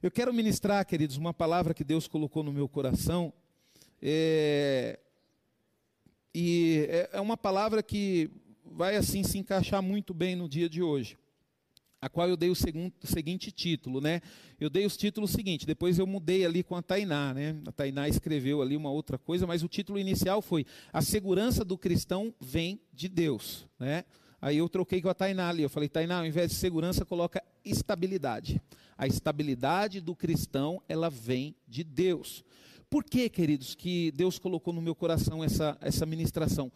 Eu quero ministrar, queridos, uma palavra que Deus colocou no meu coração. É, e é, é uma palavra que vai assim se encaixar muito bem no dia de hoje. A qual eu dei o, segundo, o seguinte título, né? Eu dei os títulos seguinte, depois eu mudei ali com a Tainá, né? A Tainá escreveu ali uma outra coisa, mas o título inicial foi A segurança do cristão vem de Deus, né? Aí eu troquei com a Tainá ali. Eu falei, Tainá, ao invés de segurança, coloca estabilidade. A estabilidade do cristão, ela vem de Deus. Por que, queridos, que Deus colocou no meu coração essa, essa ministração?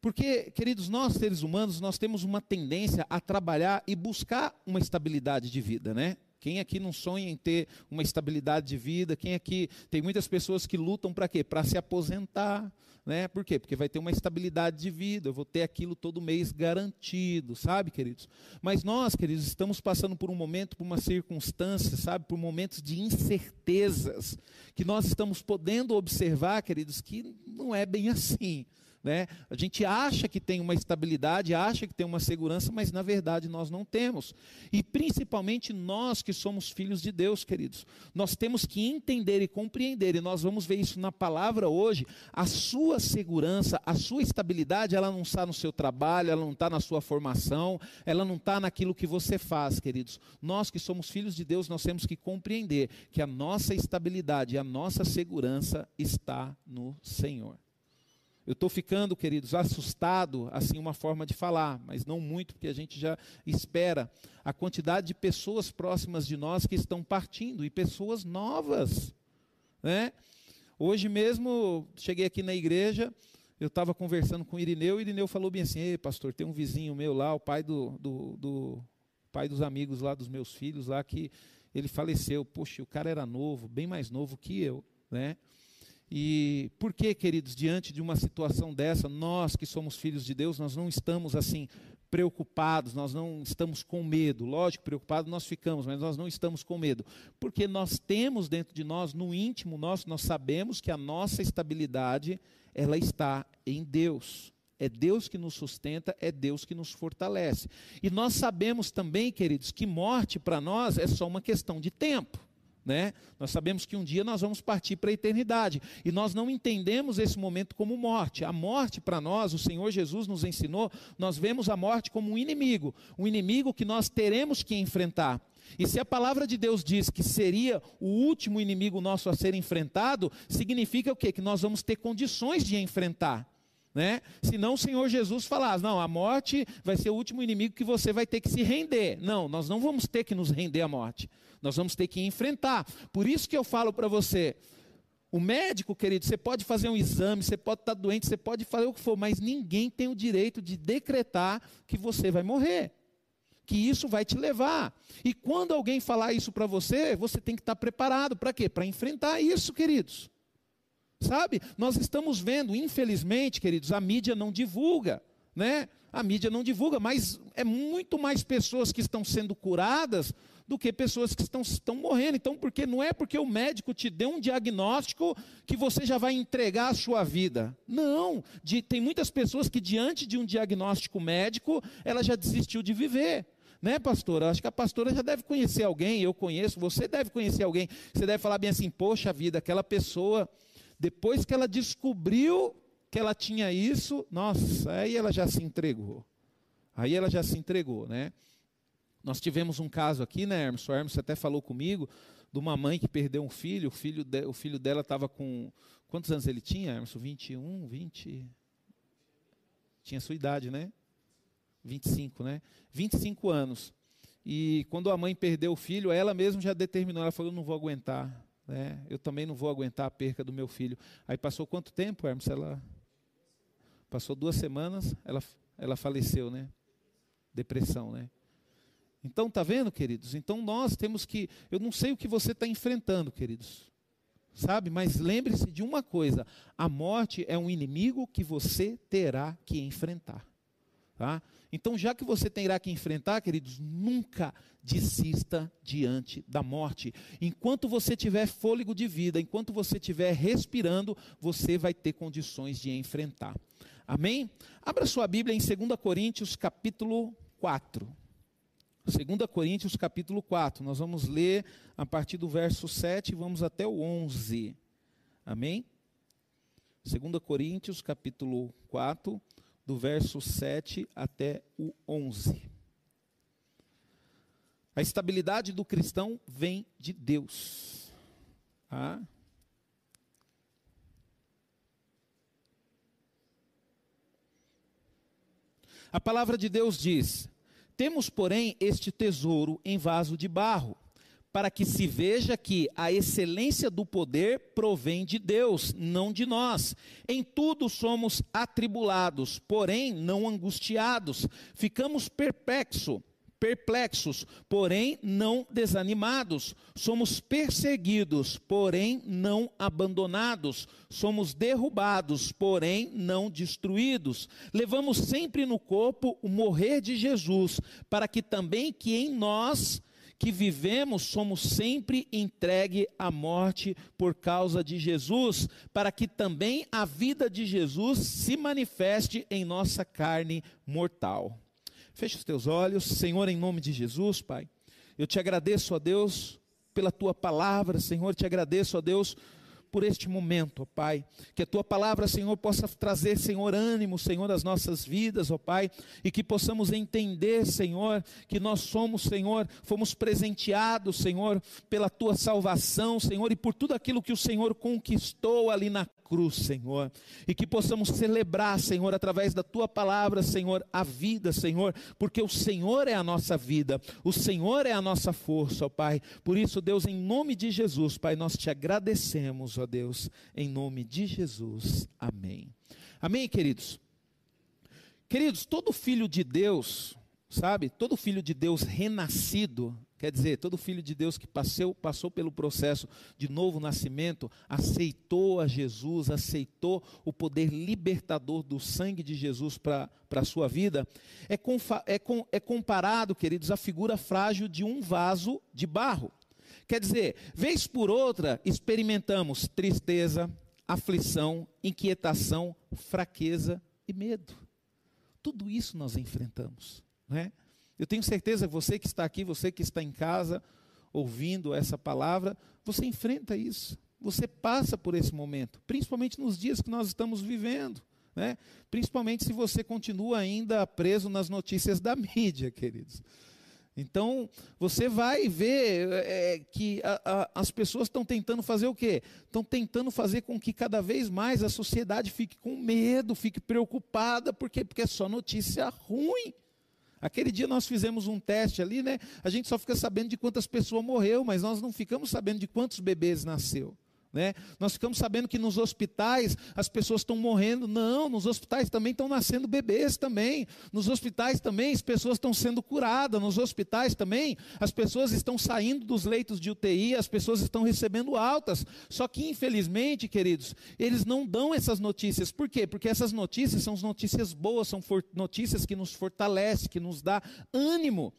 Porque, queridos, nós seres humanos, nós temos uma tendência a trabalhar e buscar uma estabilidade de vida, né? Quem aqui não sonha em ter uma estabilidade de vida? Quem aqui tem muitas pessoas que lutam para quê? Para se aposentar, né? Por quê? Porque vai ter uma estabilidade de vida, eu vou ter aquilo todo mês garantido, sabe, queridos? Mas nós, queridos, estamos passando por um momento, por uma circunstância, sabe, por momentos de incertezas que nós estamos podendo observar, queridos, que não é bem assim. Né? A gente acha que tem uma estabilidade, acha que tem uma segurança, mas na verdade nós não temos. E principalmente nós que somos filhos de Deus, queridos, nós temos que entender e compreender, e nós vamos ver isso na palavra hoje. A sua segurança, a sua estabilidade, ela não está no seu trabalho, ela não está na sua formação, ela não está naquilo que você faz, queridos. Nós que somos filhos de Deus, nós temos que compreender que a nossa estabilidade, a nossa segurança está no Senhor. Eu estou ficando, queridos, assustado, assim, uma forma de falar, mas não muito, porque a gente já espera a quantidade de pessoas próximas de nós que estão partindo, e pessoas novas. Né? Hoje mesmo, cheguei aqui na igreja, eu estava conversando com o Irineu, e o Irineu falou bem assim: Ei, pastor, tem um vizinho meu lá, o pai do, do, do pai dos amigos lá, dos meus filhos lá, que ele faleceu. Poxa, o cara era novo, bem mais novo que eu, né? E por que, queridos, diante de uma situação dessa, nós que somos filhos de Deus, nós não estamos assim preocupados, nós não estamos com medo. Lógico, preocupados nós ficamos, mas nós não estamos com medo. Porque nós temos dentro de nós, no íntimo nosso, nós sabemos que a nossa estabilidade, ela está em Deus. É Deus que nos sustenta, é Deus que nos fortalece. E nós sabemos também, queridos, que morte para nós é só uma questão de tempo. Né? Nós sabemos que um dia nós vamos partir para a eternidade e nós não entendemos esse momento como morte. A morte para nós, o Senhor Jesus nos ensinou, nós vemos a morte como um inimigo, um inimigo que nós teremos que enfrentar. E se a palavra de Deus diz que seria o último inimigo nosso a ser enfrentado, significa o quê? Que nós vamos ter condições de enfrentar. Né? Senão o Senhor Jesus falasse, não, a morte vai ser o último inimigo que você vai ter que se render. Não, nós não vamos ter que nos render à morte. Nós vamos ter que enfrentar. Por isso que eu falo para você, o médico, querido, você pode fazer um exame, você pode estar doente, você pode fazer o que for, mas ninguém tem o direito de decretar que você vai morrer. Que isso vai te levar. E quando alguém falar isso para você, você tem que estar preparado. Para quê? Para enfrentar isso, queridos. Sabe? Nós estamos vendo, infelizmente, queridos, a mídia não divulga, né? A mídia não divulga, mas é muito mais pessoas que estão sendo curadas do que pessoas que estão, estão morrendo. Então, porque não é porque o médico te deu um diagnóstico que você já vai entregar a sua vida. Não. De, tem muitas pessoas que, diante de um diagnóstico médico, ela já desistiu de viver. Né, pastora? Acho que a pastora já deve conhecer alguém, eu conheço, você deve conhecer alguém. Você deve falar bem assim: poxa vida, aquela pessoa depois que ela descobriu que ela tinha isso, nossa, aí ela já se entregou. Aí ela já se entregou, né? Nós tivemos um caso aqui, né, Hermes? O Hermes até falou comigo de uma mãe que perdeu um filho. O filho, de, o filho dela estava com. Quantos anos ele tinha, Hermes? 21, 20. Tinha sua idade, né? 25, né? 25 anos. E quando a mãe perdeu o filho, ela mesma já determinou, ela falou: não vou aguentar né? eu também não vou aguentar a perca do meu filho. Aí passou quanto tempo, Hermes? Ela passou duas semanas, ela, ela faleceu, né? Depressão, né? Então, tá vendo, queridos? Então nós temos que. Eu não sei o que você está enfrentando, queridos. Sabe? Mas lembre-se de uma coisa: a morte é um inimigo que você terá que enfrentar. Tá? Então, já que você terá que enfrentar, queridos, nunca desista diante da morte. Enquanto você tiver fôlego de vida, enquanto você estiver respirando, você vai ter condições de enfrentar. Amém? Abra sua Bíblia em 2 Coríntios, capítulo 4. 2 Coríntios capítulo 4. Nós vamos ler a partir do verso 7 e vamos até o 11. Amém? 2 Coríntios capítulo 4, do verso 7 até o 11. A estabilidade do cristão vem de Deus. Ah. A palavra de Deus diz: Temos, porém, este tesouro em vaso de barro, para que se veja que a excelência do poder provém de Deus, não de nós. Em tudo somos atribulados, porém não angustiados. Ficamos perplexos perplexos, porém não desanimados, somos perseguidos, porém não abandonados, somos derrubados, porém não destruídos. Levamos sempre no corpo o morrer de Jesus, para que também que em nós que vivemos somos sempre entregue à morte por causa de Jesus, para que também a vida de Jesus se manifeste em nossa carne mortal. Feche os teus olhos, Senhor, em nome de Jesus, Pai. Eu te agradeço, ó Deus, pela tua palavra, Senhor, te agradeço, ó Deus, por este momento, ó Pai. Que a tua palavra, Senhor, possa trazer, Senhor, ânimo, Senhor, às nossas vidas, ó Pai, e que possamos entender, Senhor, que nós somos, Senhor, fomos presenteados, Senhor, pela tua salvação, Senhor, e por tudo aquilo que o Senhor conquistou ali na cruz, Senhor, e que possamos celebrar, Senhor, através da tua palavra, Senhor, a vida, Senhor, porque o Senhor é a nossa vida, o Senhor é a nossa força, ó Pai. Por isso, Deus, em nome de Jesus, Pai, nós te agradecemos, ó Deus, em nome de Jesus. Amém. Amém, queridos. Queridos, todo filho de Deus, sabe? Todo filho de Deus renascido, Quer dizer, todo filho de Deus que passou, passou pelo processo de novo nascimento, aceitou a Jesus, aceitou o poder libertador do sangue de Jesus para a sua vida, é, é, com, é comparado, queridos, à figura frágil de um vaso de barro. Quer dizer, vez por outra, experimentamos tristeza, aflição, inquietação, fraqueza e medo. Tudo isso nós enfrentamos, não é? Eu tenho certeza você que está aqui, você que está em casa, ouvindo essa palavra, você enfrenta isso. Você passa por esse momento, principalmente nos dias que nós estamos vivendo. Né? Principalmente se você continua ainda preso nas notícias da mídia, queridos. Então, você vai ver é, que a, a, as pessoas estão tentando fazer o quê? Estão tentando fazer com que cada vez mais a sociedade fique com medo, fique preocupada, por quê? Porque é só notícia ruim. Aquele dia nós fizemos um teste ali, né? A gente só fica sabendo de quantas pessoas morreu, mas nós não ficamos sabendo de quantos bebês nasceu. Né? Nós ficamos sabendo que nos hospitais as pessoas estão morrendo. Não, nos hospitais também estão nascendo bebês também. Nos hospitais também as pessoas estão sendo curadas. Nos hospitais também as pessoas estão saindo dos leitos de UTI, as pessoas estão recebendo altas. Só que, infelizmente, queridos, eles não dão essas notícias. Por quê? Porque essas notícias são notícias boas, são notícias que nos fortalecem, que nos dá ânimo.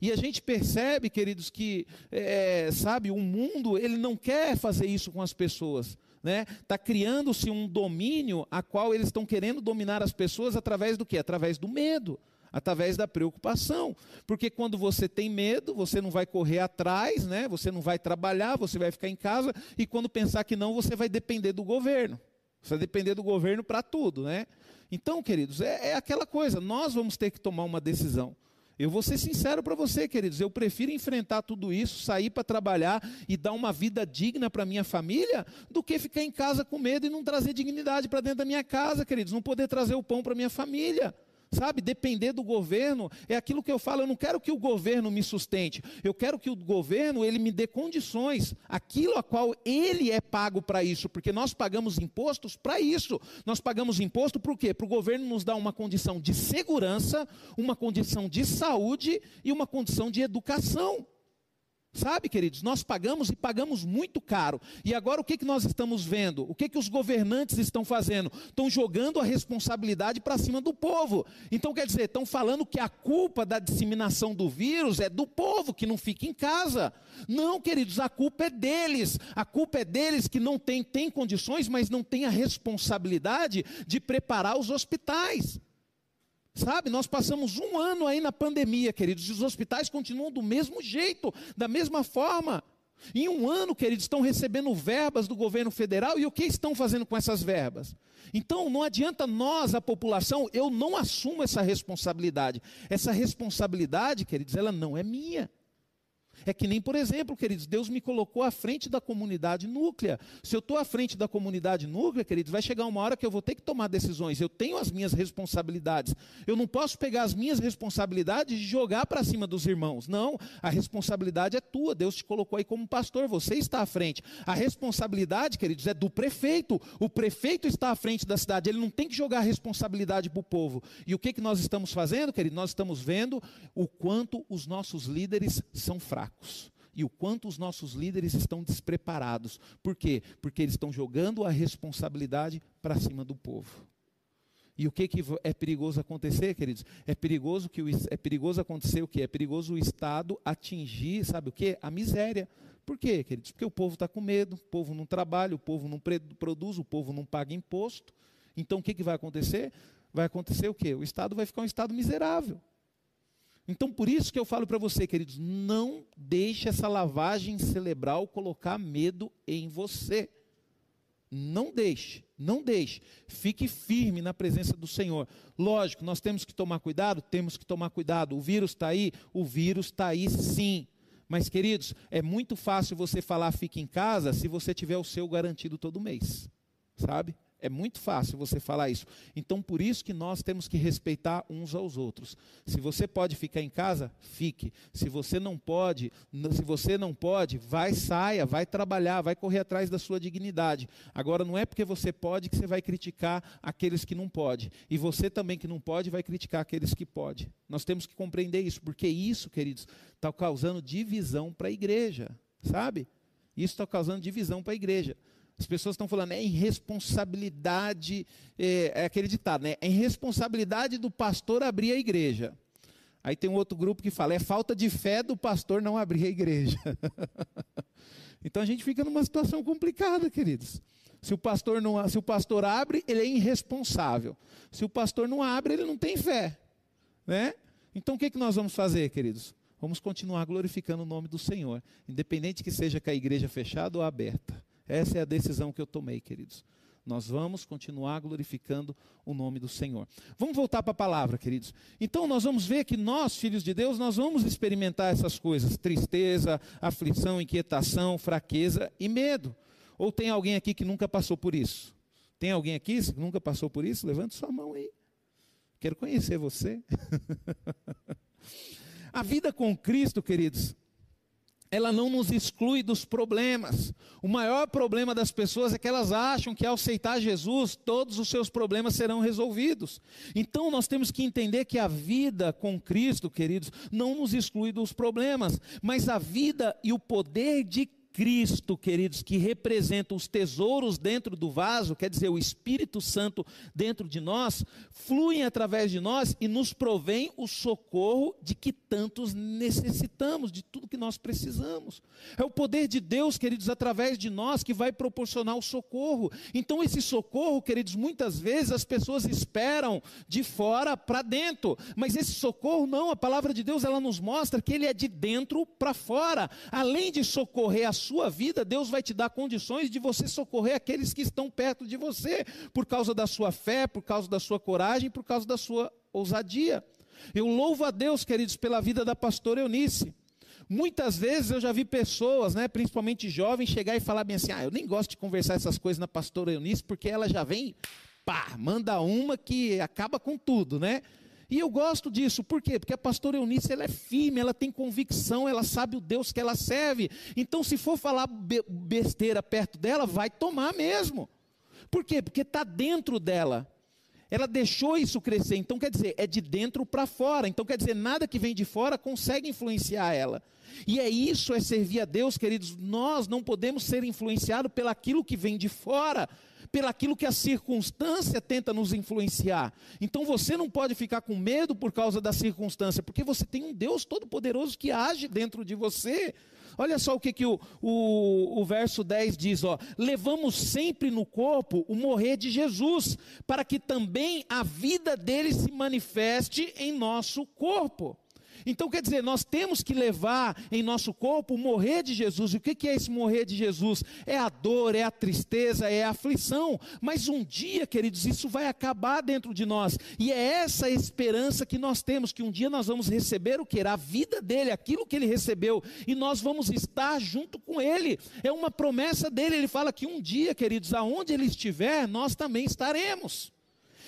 E a gente percebe, queridos, que, é, sabe, o mundo, ele não quer fazer isso com as pessoas. Né? Está criando-se um domínio a qual eles estão querendo dominar as pessoas através do quê? Através do medo, através da preocupação. Porque quando você tem medo, você não vai correr atrás, né? você não vai trabalhar, você vai ficar em casa, e quando pensar que não, você vai depender do governo. Você vai depender do governo para tudo, né? Então, queridos, é, é aquela coisa, nós vamos ter que tomar uma decisão. Eu vou ser sincero para você, queridos, eu prefiro enfrentar tudo isso, sair para trabalhar e dar uma vida digna para minha família, do que ficar em casa com medo e não trazer dignidade para dentro da minha casa, queridos, não poder trazer o pão para minha família. Sabe, depender do governo é aquilo que eu falo, eu não quero que o governo me sustente, eu quero que o governo ele me dê condições, aquilo a qual ele é pago para isso, porque nós pagamos impostos para isso. Nós pagamos imposto para o quê? Para o governo nos dar uma condição de segurança, uma condição de saúde e uma condição de educação. Sabe, queridos, nós pagamos e pagamos muito caro. E agora o que, que nós estamos vendo? O que, que os governantes estão fazendo? Estão jogando a responsabilidade para cima do povo. Então, quer dizer, estão falando que a culpa da disseminação do vírus é do povo que não fica em casa. Não, queridos, a culpa é deles. A culpa é deles que não tem, tem condições, mas não tem a responsabilidade de preparar os hospitais. Sabe, nós passamos um ano aí na pandemia, queridos, e os hospitais continuam do mesmo jeito, da mesma forma. Em um ano, queridos, estão recebendo verbas do governo federal e o que estão fazendo com essas verbas? Então, não adianta nós, a população, eu não assumo essa responsabilidade. Essa responsabilidade, queridos, ela não é minha. É que nem, por exemplo, queridos, Deus me colocou à frente da comunidade núclea. Se eu estou à frente da comunidade núclea, queridos, vai chegar uma hora que eu vou ter que tomar decisões. Eu tenho as minhas responsabilidades. Eu não posso pegar as minhas responsabilidades e jogar para cima dos irmãos. Não, a responsabilidade é tua. Deus te colocou aí como pastor, você está à frente. A responsabilidade, queridos, é do prefeito. O prefeito está à frente da cidade. Ele não tem que jogar a responsabilidade para o povo. E o que, que nós estamos fazendo, queridos? Nós estamos vendo o quanto os nossos líderes são fracos fracos e o quanto os nossos líderes estão despreparados. Por quê? Porque eles estão jogando a responsabilidade para cima do povo. E o que, que é perigoso acontecer, queridos? É perigoso que o, é perigoso acontecer o quê? É perigoso o Estado atingir, sabe o quê? A miséria. Por quê, queridos? Porque o povo está com medo, o povo não trabalha, o povo não produz, o povo não paga imposto. Então o que, que vai acontecer? Vai acontecer o quê? O Estado vai ficar um Estado miserável. Então, por isso que eu falo para você, queridos, não deixe essa lavagem cerebral colocar medo em você. Não deixe, não deixe. Fique firme na presença do Senhor. Lógico, nós temos que tomar cuidado, temos que tomar cuidado. O vírus está aí, o vírus está aí sim. Mas, queridos, é muito fácil você falar fique em casa se você tiver o seu garantido todo mês, sabe? É muito fácil você falar isso. Então, por isso que nós temos que respeitar uns aos outros. Se você pode ficar em casa, fique. Se você não pode, se você não pode, vai saia, vai trabalhar, vai correr atrás da sua dignidade. Agora, não é porque você pode que você vai criticar aqueles que não pode. E você também que não pode vai criticar aqueles que pode. Nós temos que compreender isso, porque isso, queridos, está causando divisão para a igreja, sabe? Isso está causando divisão para a igreja. As pessoas estão falando, é irresponsabilidade, é, é aquele ditado, né? É irresponsabilidade do pastor abrir a igreja. Aí tem um outro grupo que fala, é falta de fé do pastor não abrir a igreja. então a gente fica numa situação complicada, queridos. Se o pastor não, se o pastor abre, ele é irresponsável. Se o pastor não abre, ele não tem fé, né? Então o que, que nós vamos fazer, queridos? Vamos continuar glorificando o nome do Senhor, independente que seja com a igreja fechada ou aberta. Essa é a decisão que eu tomei, queridos. Nós vamos continuar glorificando o nome do Senhor. Vamos voltar para a palavra, queridos. Então nós vamos ver que nós, filhos de Deus, nós vamos experimentar essas coisas: tristeza, aflição, inquietação, fraqueza e medo. Ou tem alguém aqui que nunca passou por isso? Tem alguém aqui que nunca passou por isso? Levante sua mão aí. Quero conhecer você. a vida com Cristo, queridos, ela não nos exclui dos problemas. O maior problema das pessoas é que elas acham que ao aceitar Jesus, todos os seus problemas serão resolvidos. Então nós temos que entender que a vida com Cristo, queridos, não nos exclui dos problemas, mas a vida e o poder de Cristo, queridos, que representa os tesouros dentro do vaso, quer dizer, o Espírito Santo dentro de nós, fluem através de nós e nos provém o socorro de que tantos necessitamos, de tudo que nós precisamos. É o poder de Deus, queridos, através de nós que vai proporcionar o socorro. Então, esse socorro, queridos, muitas vezes as pessoas esperam de fora para dentro, mas esse socorro não, a palavra de Deus ela nos mostra que ele é de dentro para fora. Além de socorrer a sua vida, Deus vai te dar condições de você socorrer aqueles que estão perto de você, por causa da sua fé, por causa da sua coragem, por causa da sua ousadia. Eu louvo a Deus, queridos, pela vida da pastora Eunice. Muitas vezes eu já vi pessoas, né, principalmente jovens, chegar e falar bem assim: ah, eu nem gosto de conversar essas coisas na pastora Eunice, porque ela já vem, pá, manda uma que acaba com tudo, né? E eu gosto disso, por quê? Porque a pastora Eunice ela é firme, ela tem convicção, ela sabe o Deus que ela serve. Então, se for falar besteira perto dela, vai tomar mesmo. Por quê? Porque está dentro dela. Ela deixou isso crescer, então quer dizer, é de dentro para fora. Então quer dizer, nada que vem de fora consegue influenciar ela. E é isso, é servir a Deus, queridos. Nós não podemos ser influenciados pelaquilo que vem de fora pelaquilo que a circunstância tenta nos influenciar. Então você não pode ficar com medo por causa da circunstância, porque você tem um Deus todo-poderoso que age dentro de você. Olha só o que, que o, o, o verso 10 diz: ó, levamos sempre no corpo o morrer de Jesus, para que também a vida dele se manifeste em nosso corpo. Então, quer dizer, nós temos que levar em nosso corpo o morrer de Jesus. E o que é esse morrer de Jesus? É a dor, é a tristeza, é a aflição. Mas um dia, queridos, isso vai acabar dentro de nós. E é essa esperança que nós temos, que um dia nós vamos receber o que? A vida dele, aquilo que ele recebeu. E nós vamos estar junto com ele. É uma promessa dele. Ele fala que um dia, queridos, aonde ele estiver, nós também estaremos.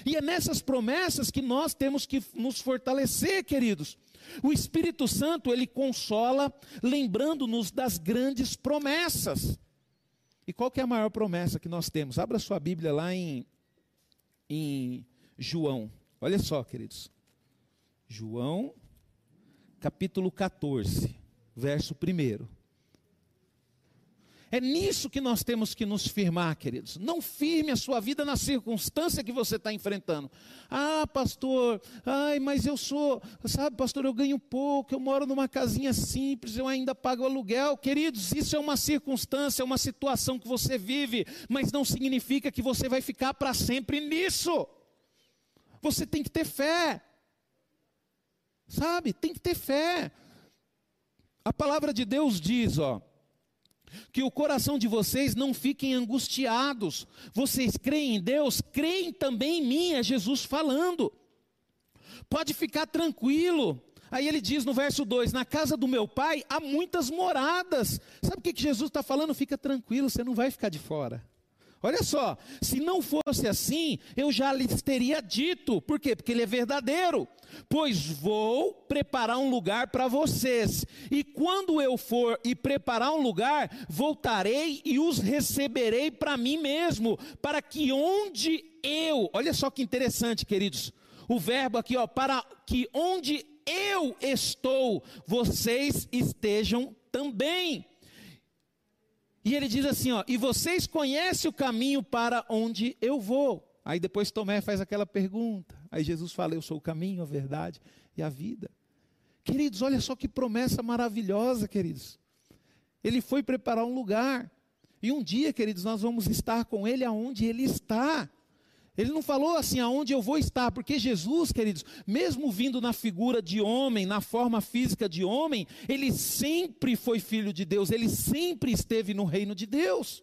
E é nessas promessas que nós temos que nos fortalecer, queridos. O Espírito Santo, ele consola, lembrando-nos das grandes promessas. E qual que é a maior promessa que nós temos? Abra sua Bíblia lá em, em João. Olha só, queridos. João, capítulo 14, verso 1. É nisso que nós temos que nos firmar, queridos. Não firme a sua vida na circunstância que você está enfrentando. Ah, pastor, ai, mas eu sou, sabe, pastor, eu ganho pouco, eu moro numa casinha simples, eu ainda pago aluguel. Queridos, isso é uma circunstância, é uma situação que você vive, mas não significa que você vai ficar para sempre nisso. Você tem que ter fé. Sabe, tem que ter fé. A palavra de Deus diz, ó, que o coração de vocês não fiquem angustiados. Vocês creem em Deus, creem também em mim, é Jesus falando. Pode ficar tranquilo. Aí ele diz no verso 2: Na casa do meu pai há muitas moradas. Sabe o que, Jesus está falando? Fica tranquilo, você não vai ficar de fora. Olha só, se não fosse assim, eu já lhes teria dito. Por quê? Porque ele é verdadeiro. Pois vou preparar um lugar para vocês. E quando eu for e preparar um lugar, voltarei e os receberei para mim mesmo, para que onde eu, olha só que interessante, queridos. O verbo aqui, ó, para que onde eu estou, vocês estejam também. E ele diz assim: ó, e vocês conhecem o caminho para onde eu vou. Aí depois Tomé faz aquela pergunta. Aí Jesus fala: Eu sou o caminho, a verdade e a vida. Queridos, olha só que promessa maravilhosa, queridos. Ele foi preparar um lugar. E um dia, queridos, nós vamos estar com Ele aonde Ele está. Ele não falou assim aonde eu vou estar, porque Jesus, queridos, mesmo vindo na figura de homem, na forma física de homem, ele sempre foi filho de Deus, ele sempre esteve no reino de Deus.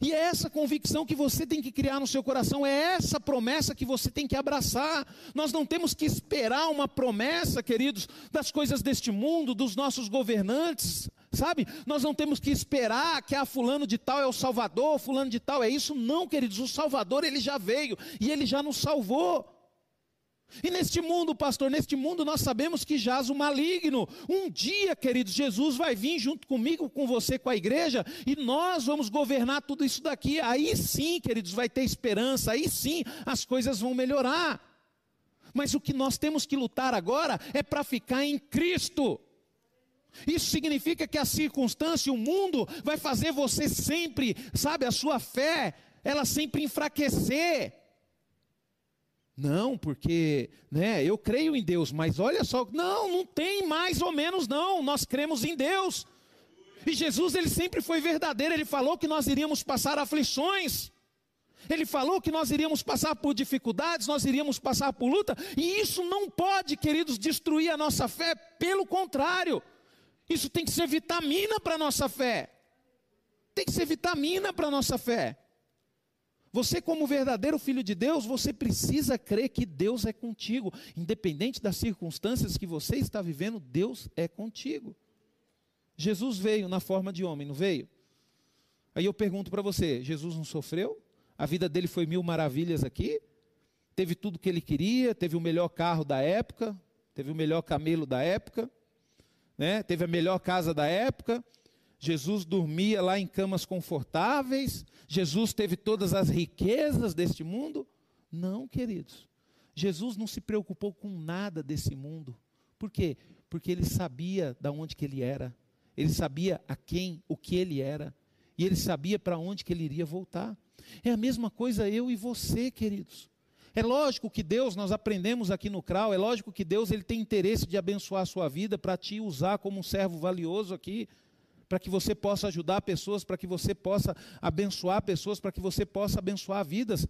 E é essa convicção que você tem que criar no seu coração, é essa promessa que você tem que abraçar. Nós não temos que esperar uma promessa, queridos, das coisas deste mundo, dos nossos governantes, sabe? Nós não temos que esperar que a ah, fulano de tal é o Salvador, fulano de tal é isso. Não, queridos, o Salvador ele já veio e ele já nos salvou. E neste mundo, pastor, neste mundo nós sabemos que jaz o maligno. Um dia, queridos, Jesus vai vir junto comigo, com você, com a igreja, e nós vamos governar tudo isso daqui. Aí sim, queridos, vai ter esperança, aí sim as coisas vão melhorar. Mas o que nós temos que lutar agora é para ficar em Cristo. Isso significa que a circunstância, o mundo, vai fazer você sempre, sabe, a sua fé, ela sempre enfraquecer. Não, porque, né, eu creio em Deus, mas olha só, não, não tem mais ou menos não, nós cremos em Deus. E Jesus, ele sempre foi verdadeiro, ele falou que nós iríamos passar aflições. Ele falou que nós iríamos passar por dificuldades, nós iríamos passar por luta, e isso não pode, queridos, destruir a nossa fé, pelo contrário. Isso tem que ser vitamina para a nossa fé. Tem que ser vitamina para a nossa fé. Você, como verdadeiro filho de Deus, você precisa crer que Deus é contigo, independente das circunstâncias que você está vivendo, Deus é contigo. Jesus veio na forma de homem, não veio? Aí eu pergunto para você: Jesus não sofreu? A vida dele foi mil maravilhas aqui? Teve tudo que ele queria, teve o melhor carro da época, teve o melhor camelo da época, né? teve a melhor casa da época, Jesus dormia lá em camas confortáveis, Jesus teve todas as riquezas deste mundo? Não, queridos. Jesus não se preocupou com nada desse mundo. Por quê? Porque ele sabia da onde que ele era. Ele sabia a quem, o que ele era. E ele sabia para onde que ele iria voltar. É a mesma coisa eu e você, queridos. É lógico que Deus, nós aprendemos aqui no CRAU, é lógico que Deus ele tem interesse de abençoar a sua vida para te usar como um servo valioso aqui. Para que você possa ajudar pessoas, para que você possa abençoar pessoas, para que você possa abençoar vidas.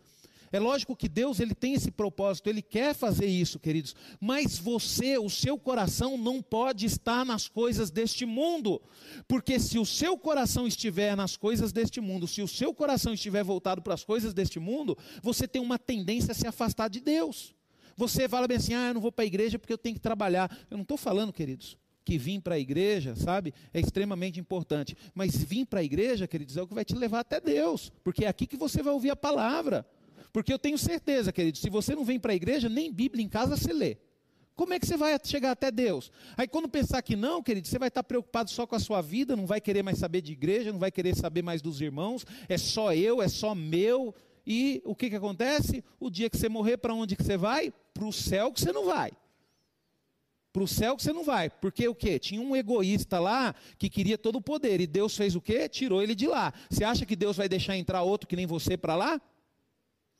É lógico que Deus ele tem esse propósito, ele quer fazer isso, queridos. Mas você, o seu coração não pode estar nas coisas deste mundo, porque se o seu coração estiver nas coisas deste mundo, se o seu coração estiver voltado para as coisas deste mundo, você tem uma tendência a se afastar de Deus. Você fala bem assim: "Ah, eu não vou para a igreja porque eu tenho que trabalhar". Eu não estou falando, queridos, que vir para a igreja, sabe, é extremamente importante. Mas vir para a igreja, queridos, é o que vai te levar até Deus, porque é aqui que você vai ouvir a palavra. Porque eu tenho certeza, querido, se você não vem para a igreja, nem Bíblia em casa você lê. Como é que você vai chegar até Deus? Aí quando pensar que não, querido, você vai estar preocupado só com a sua vida, não vai querer mais saber de igreja, não vai querer saber mais dos irmãos, é só eu, é só meu. E o que, que acontece? O dia que você morrer, para onde que você vai? Para o céu que você não vai. Para o céu que você não vai. Porque o quê? Tinha um egoísta lá que queria todo o poder. E Deus fez o quê? Tirou ele de lá. Você acha que Deus vai deixar entrar outro que nem você para lá?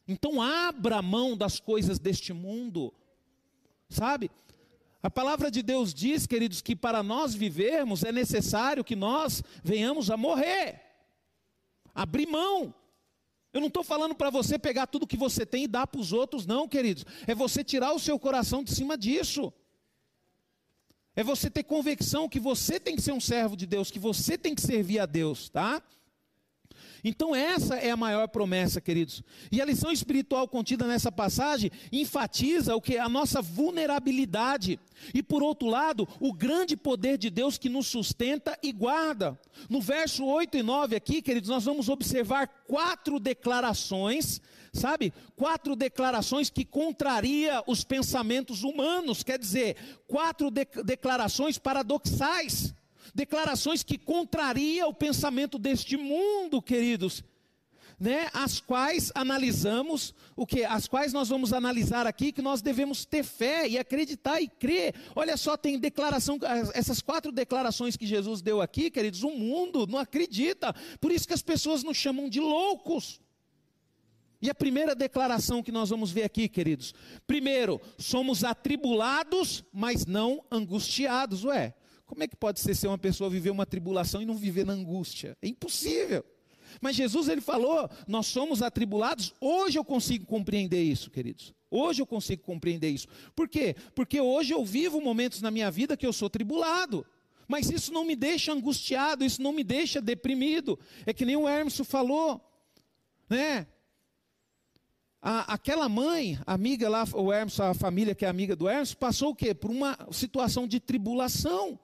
Então abra mão das coisas deste mundo, sabe? A palavra de Deus diz, queridos, que para nós vivermos é necessário que nós venhamos a morrer, abrir mão. Eu não estou falando para você pegar tudo que você tem e dar para os outros, não, queridos. É você tirar o seu coração de cima disso. É você ter convicção que você tem que ser um servo de Deus, que você tem que servir a Deus, tá? Então, essa é a maior promessa, queridos. E a lição espiritual contida nessa passagem enfatiza o que? A nossa vulnerabilidade. E por outro lado, o grande poder de Deus que nos sustenta e guarda. No verso 8 e 9 aqui, queridos, nós vamos observar quatro declarações, sabe? Quatro declarações que contraria os pensamentos humanos, quer dizer, quatro de declarações paradoxais declarações que contraria o pensamento deste mundo, queridos, né? As quais analisamos o que? As quais nós vamos analisar aqui que nós devemos ter fé e acreditar e crer. Olha só, tem declaração, essas quatro declarações que Jesus deu aqui, queridos, o mundo não acredita. Por isso que as pessoas nos chamam de loucos. E a primeira declaração que nós vamos ver aqui, queridos. Primeiro, somos atribulados, mas não angustiados. Ué, como é que pode ser ser uma pessoa viver uma tribulação e não viver na angústia? É impossível. Mas Jesus ele falou: "Nós somos atribulados". Hoje eu consigo compreender isso, queridos. Hoje eu consigo compreender isso. Por quê? Porque hoje eu vivo momentos na minha vida que eu sou tribulado. Mas isso não me deixa angustiado, isso não me deixa deprimido. É que nem o Hermes falou, né? A, aquela mãe, amiga lá, o Hermes, a família que é amiga do Hermes, passou o quê? Por uma situação de tribulação.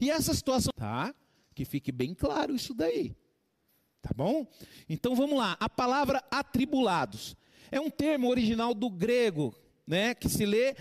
E essa situação, tá? Que fique bem claro isso daí. Tá bom? Então vamos lá. A palavra atribulados é um termo original do grego, né, que se lê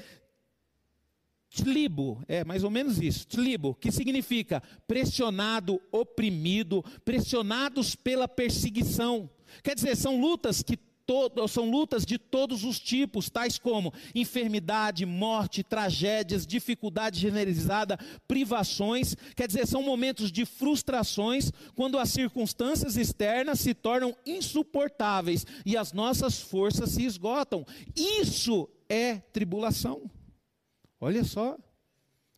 tlibo, é mais ou menos isso, tlibo, que significa pressionado, oprimido, pressionados pela perseguição. Quer dizer, são lutas que todo, são lutas de todos os tipos, tais como enfermidade, morte, tragédias, dificuldade generalizada, privações. Quer dizer, são momentos de frustrações quando as circunstâncias externas se tornam insuportáveis e as nossas forças se esgotam. Isso é tribulação. Olha só.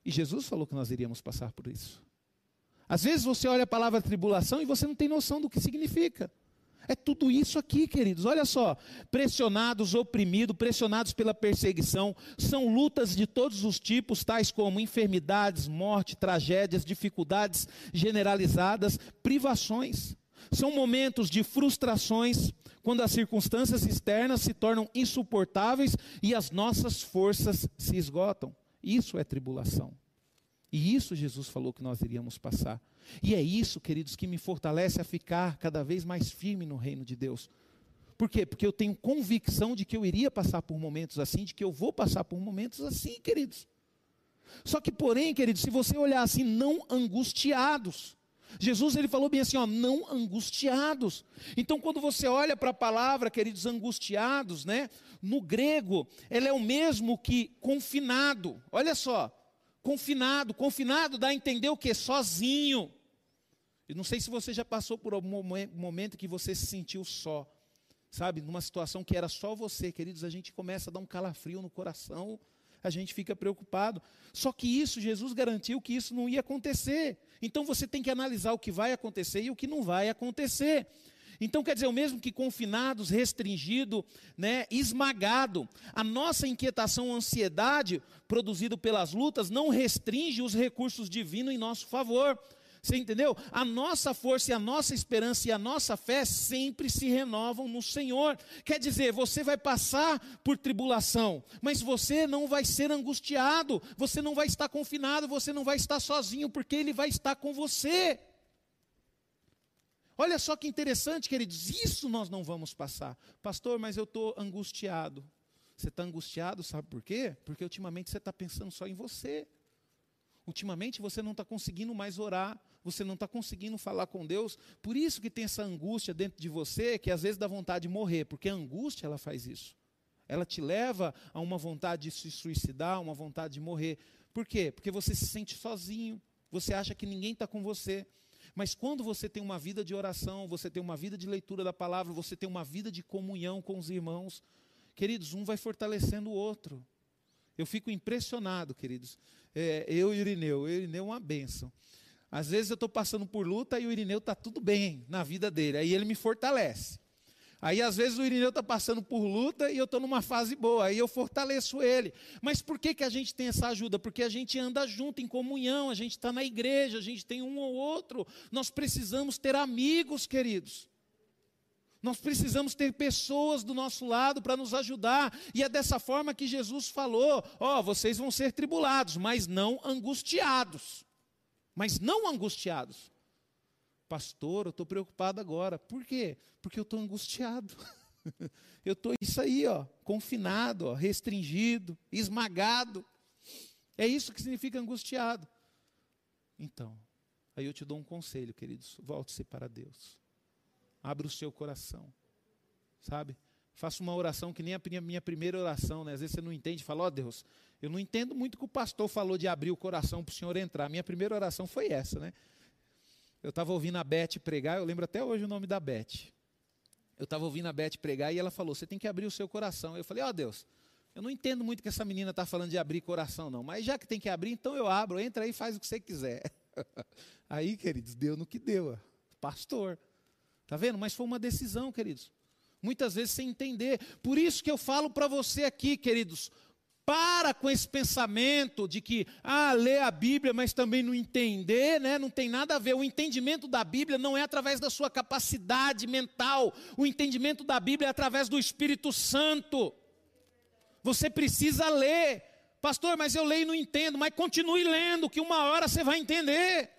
E Jesus falou que nós iríamos passar por isso. Às vezes você olha a palavra tribulação e você não tem noção do que significa. É tudo isso aqui, queridos. Olha só: pressionados, oprimidos, pressionados pela perseguição, são lutas de todos os tipos, tais como enfermidades, morte, tragédias, dificuldades generalizadas, privações. São momentos de frustrações, quando as circunstâncias externas se tornam insuportáveis e as nossas forças se esgotam. Isso é tribulação. E isso Jesus falou que nós iríamos passar. E é isso, queridos, que me fortalece a ficar cada vez mais firme no reino de Deus. Por quê? Porque eu tenho convicção de que eu iria passar por momentos assim, de que eu vou passar por momentos assim, queridos. Só que, porém, queridos, se você olhar assim, não angustiados. Jesus ele falou bem assim, ó, não angustiados. Então, quando você olha para a palavra, queridos, angustiados, né? No grego, ela é o mesmo que confinado. Olha só, confinado, confinado dá a entender o que? Sozinho. Eu não sei se você já passou por algum momento que você se sentiu só, sabe? Numa situação que era só você, queridos, a gente começa a dar um calafrio no coração, a gente fica preocupado. Só que isso, Jesus garantiu que isso não ia acontecer. Então você tem que analisar o que vai acontecer e o que não vai acontecer. Então quer dizer, o mesmo que confinados, restringido, né, esmagado. A nossa inquietação, ansiedade, produzido pelas lutas, não restringe os recursos divinos em nosso favor. Você entendeu? A nossa força e a nossa esperança e a nossa fé sempre se renovam no Senhor. Quer dizer, você vai passar por tribulação, mas você não vai ser angustiado, você não vai estar confinado, você não vai estar sozinho, porque Ele vai estar com você. Olha só que interessante, queridos, isso nós não vamos passar. Pastor, mas eu estou angustiado. Você está angustiado, sabe por quê? Porque ultimamente você está pensando só em você. Ultimamente você não está conseguindo mais orar, você não está conseguindo falar com Deus, por isso que tem essa angústia dentro de você, que às vezes dá vontade de morrer, porque a angústia ela faz isso. Ela te leva a uma vontade de se suicidar, uma vontade de morrer. Por quê? Porque você se sente sozinho, você acha que ninguém está com você. Mas quando você tem uma vida de oração, você tem uma vida de leitura da palavra, você tem uma vida de comunhão com os irmãos, queridos, um vai fortalecendo o outro. Eu fico impressionado, queridos. É, eu e o Irineu, eu o Irineu é uma bênção. Às vezes eu estou passando por luta e o Irineu está tudo bem na vida dele, aí ele me fortalece. Aí às vezes o Irineu está passando por luta e eu estou numa fase boa, aí eu fortaleço ele. Mas por que, que a gente tem essa ajuda? Porque a gente anda junto, em comunhão, a gente está na igreja, a gente tem um ou outro. Nós precisamos ter amigos, queridos. Nós precisamos ter pessoas do nosso lado para nos ajudar. E é dessa forma que Jesus falou: ó, oh, vocês vão ser tribulados, mas não angustiados mas não angustiados. Pastor, eu estou preocupado agora. Por quê? Porque eu estou angustiado. eu estou isso aí, ó, confinado, ó, restringido, esmagado. É isso que significa angustiado. Então, aí eu te dou um conselho, queridos. Volte-se para Deus. Abra o seu coração. Sabe? Faça uma oração que nem a minha primeira oração, né? Às vezes você não entende, fala, ó oh, Deus, eu não entendo muito que o pastor falou de abrir o coração para o senhor entrar. Minha primeira oração foi essa, né? Eu estava ouvindo a Beth pregar, eu lembro até hoje o nome da Beth. Eu estava ouvindo a Beth pregar e ela falou: Você tem que abrir o seu coração. Eu falei: Ó oh, Deus, eu não entendo muito que essa menina está falando de abrir coração, não. Mas já que tem que abrir, então eu abro. Entra aí faz o que você quiser. aí, queridos, deu no que deu. Pastor. Tá vendo? Mas foi uma decisão, queridos. Muitas vezes sem entender. Por isso que eu falo para você aqui, queridos, para com esse pensamento de que, ah, ler a Bíblia, mas também não entender, né? não tem nada a ver. O entendimento da Bíblia não é através da sua capacidade mental, o entendimento da Bíblia é através do Espírito Santo. Você precisa ler, pastor, mas eu leio e não entendo, mas continue lendo, que uma hora você vai entender.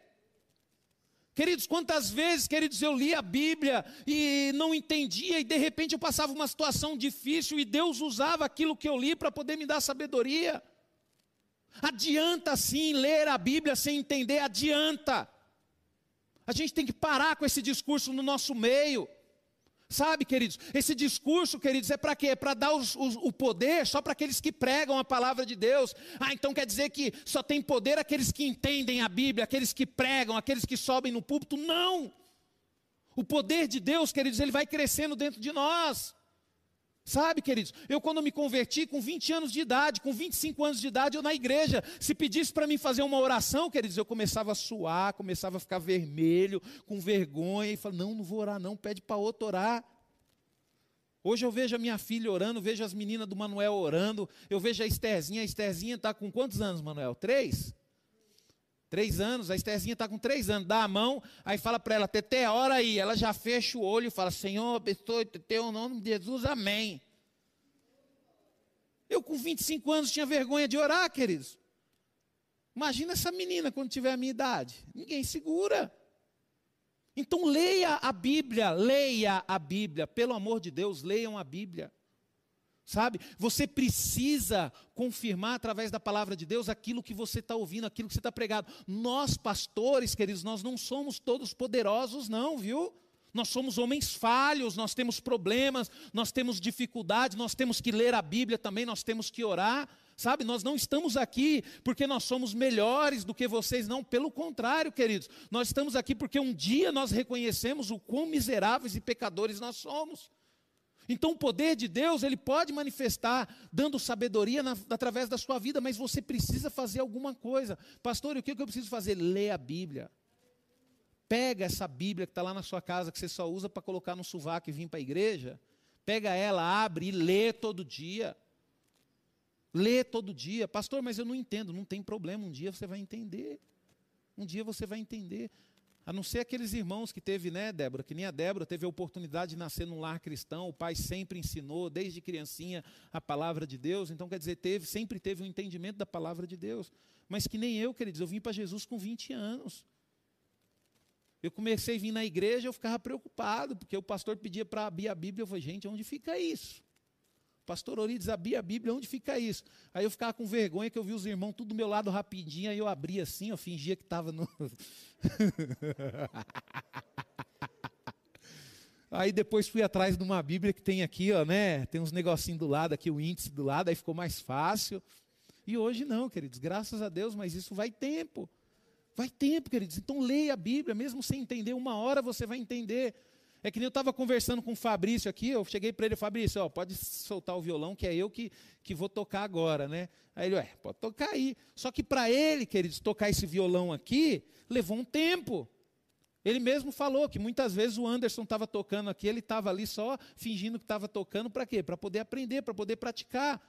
Queridos, quantas vezes, queridos, eu li a Bíblia e não entendia, e de repente eu passava uma situação difícil e Deus usava aquilo que eu li para poder me dar sabedoria. Adianta sim ler a Bíblia sem entender, adianta. A gente tem que parar com esse discurso no nosso meio. Sabe, queridos, esse discurso, queridos, é para quê? É para dar os, os, o poder só para aqueles que pregam a palavra de Deus. Ah, então quer dizer que só tem poder aqueles que entendem a Bíblia, aqueles que pregam, aqueles que sobem no púlpito? Não! O poder de Deus, queridos, ele vai crescendo dentro de nós. Sabe, queridos, eu quando me converti com 20 anos de idade, com 25 anos de idade, eu na igreja, se pedisse para mim fazer uma oração, queridos, eu começava a suar, começava a ficar vermelho, com vergonha, e falava, não, não vou orar não, pede para outro orar. Hoje eu vejo a minha filha orando, vejo as meninas do Manuel orando, eu vejo a Estherzinha, a Estherzinha está com quantos anos, Manuel? Três? Três anos, a Estherzinha está com três anos, dá a mão, aí fala para ela, Tete, ora aí. Ela já fecha o olho e fala, Senhor, abençoe o nome de Jesus, amém. Eu com 25 anos tinha vergonha de orar, queridos. Imagina essa menina quando tiver a minha idade. Ninguém segura. Então leia a Bíblia, leia a Bíblia. Pelo amor de Deus, leiam a Bíblia. Sabe? Você precisa confirmar através da palavra de Deus aquilo que você está ouvindo, aquilo que você está pregado. Nós, pastores, queridos, nós não somos todos poderosos, não, viu? Nós somos homens falhos, nós temos problemas, nós temos dificuldades, nós temos que ler a Bíblia também, nós temos que orar, sabe? Nós não estamos aqui porque nós somos melhores do que vocês, não, pelo contrário, queridos, nós estamos aqui porque um dia nós reconhecemos o quão miseráveis e pecadores nós somos. Então, o poder de Deus, ele pode manifestar dando sabedoria na, através da sua vida, mas você precisa fazer alguma coisa. Pastor, e o que eu preciso fazer? Ler a Bíblia. Pega essa Bíblia que está lá na sua casa, que você só usa para colocar no sovaco e vir para a igreja. Pega ela, abre e lê todo dia. Lê todo dia. Pastor, mas eu não entendo. Não tem problema, um dia você vai entender. Um dia você vai entender. A não ser aqueles irmãos que teve, né, Débora? Que nem a Débora teve a oportunidade de nascer num lar cristão, o pai sempre ensinou, desde criancinha, a palavra de Deus. Então, quer dizer, teve, sempre teve um entendimento da palavra de Deus. Mas que nem eu, queridos, eu vim para Jesus com 20 anos. Eu comecei a vir na igreja, eu ficava preocupado, porque o pastor pedia para abrir a Bíblia. Eu falei, gente, onde fica isso? Pastor Orides abria a Bíblia, onde fica isso? Aí eu ficava com vergonha, que eu vi os irmãos tudo do meu lado rapidinho, aí eu abria assim, eu fingia que estava no. aí depois fui atrás de uma Bíblia que tem aqui, ó, né? Tem uns negocinhos do lado, aqui o índice do lado, aí ficou mais fácil. E hoje não, queridos, graças a Deus, mas isso vai tempo. Vai tempo, queridos. Então leia a Bíblia, mesmo sem entender, uma hora você vai entender. É que nem eu estava conversando com o Fabrício aqui, eu cheguei para ele, Fabrício, ó, pode soltar o violão, que é eu que, que vou tocar agora, né? Aí ele, ué, pode tocar aí. Só que para ele, queridos, tocar esse violão aqui, levou um tempo. Ele mesmo falou que muitas vezes o Anderson estava tocando aqui, ele estava ali só fingindo que estava tocando, para quê? Para poder aprender, para poder praticar.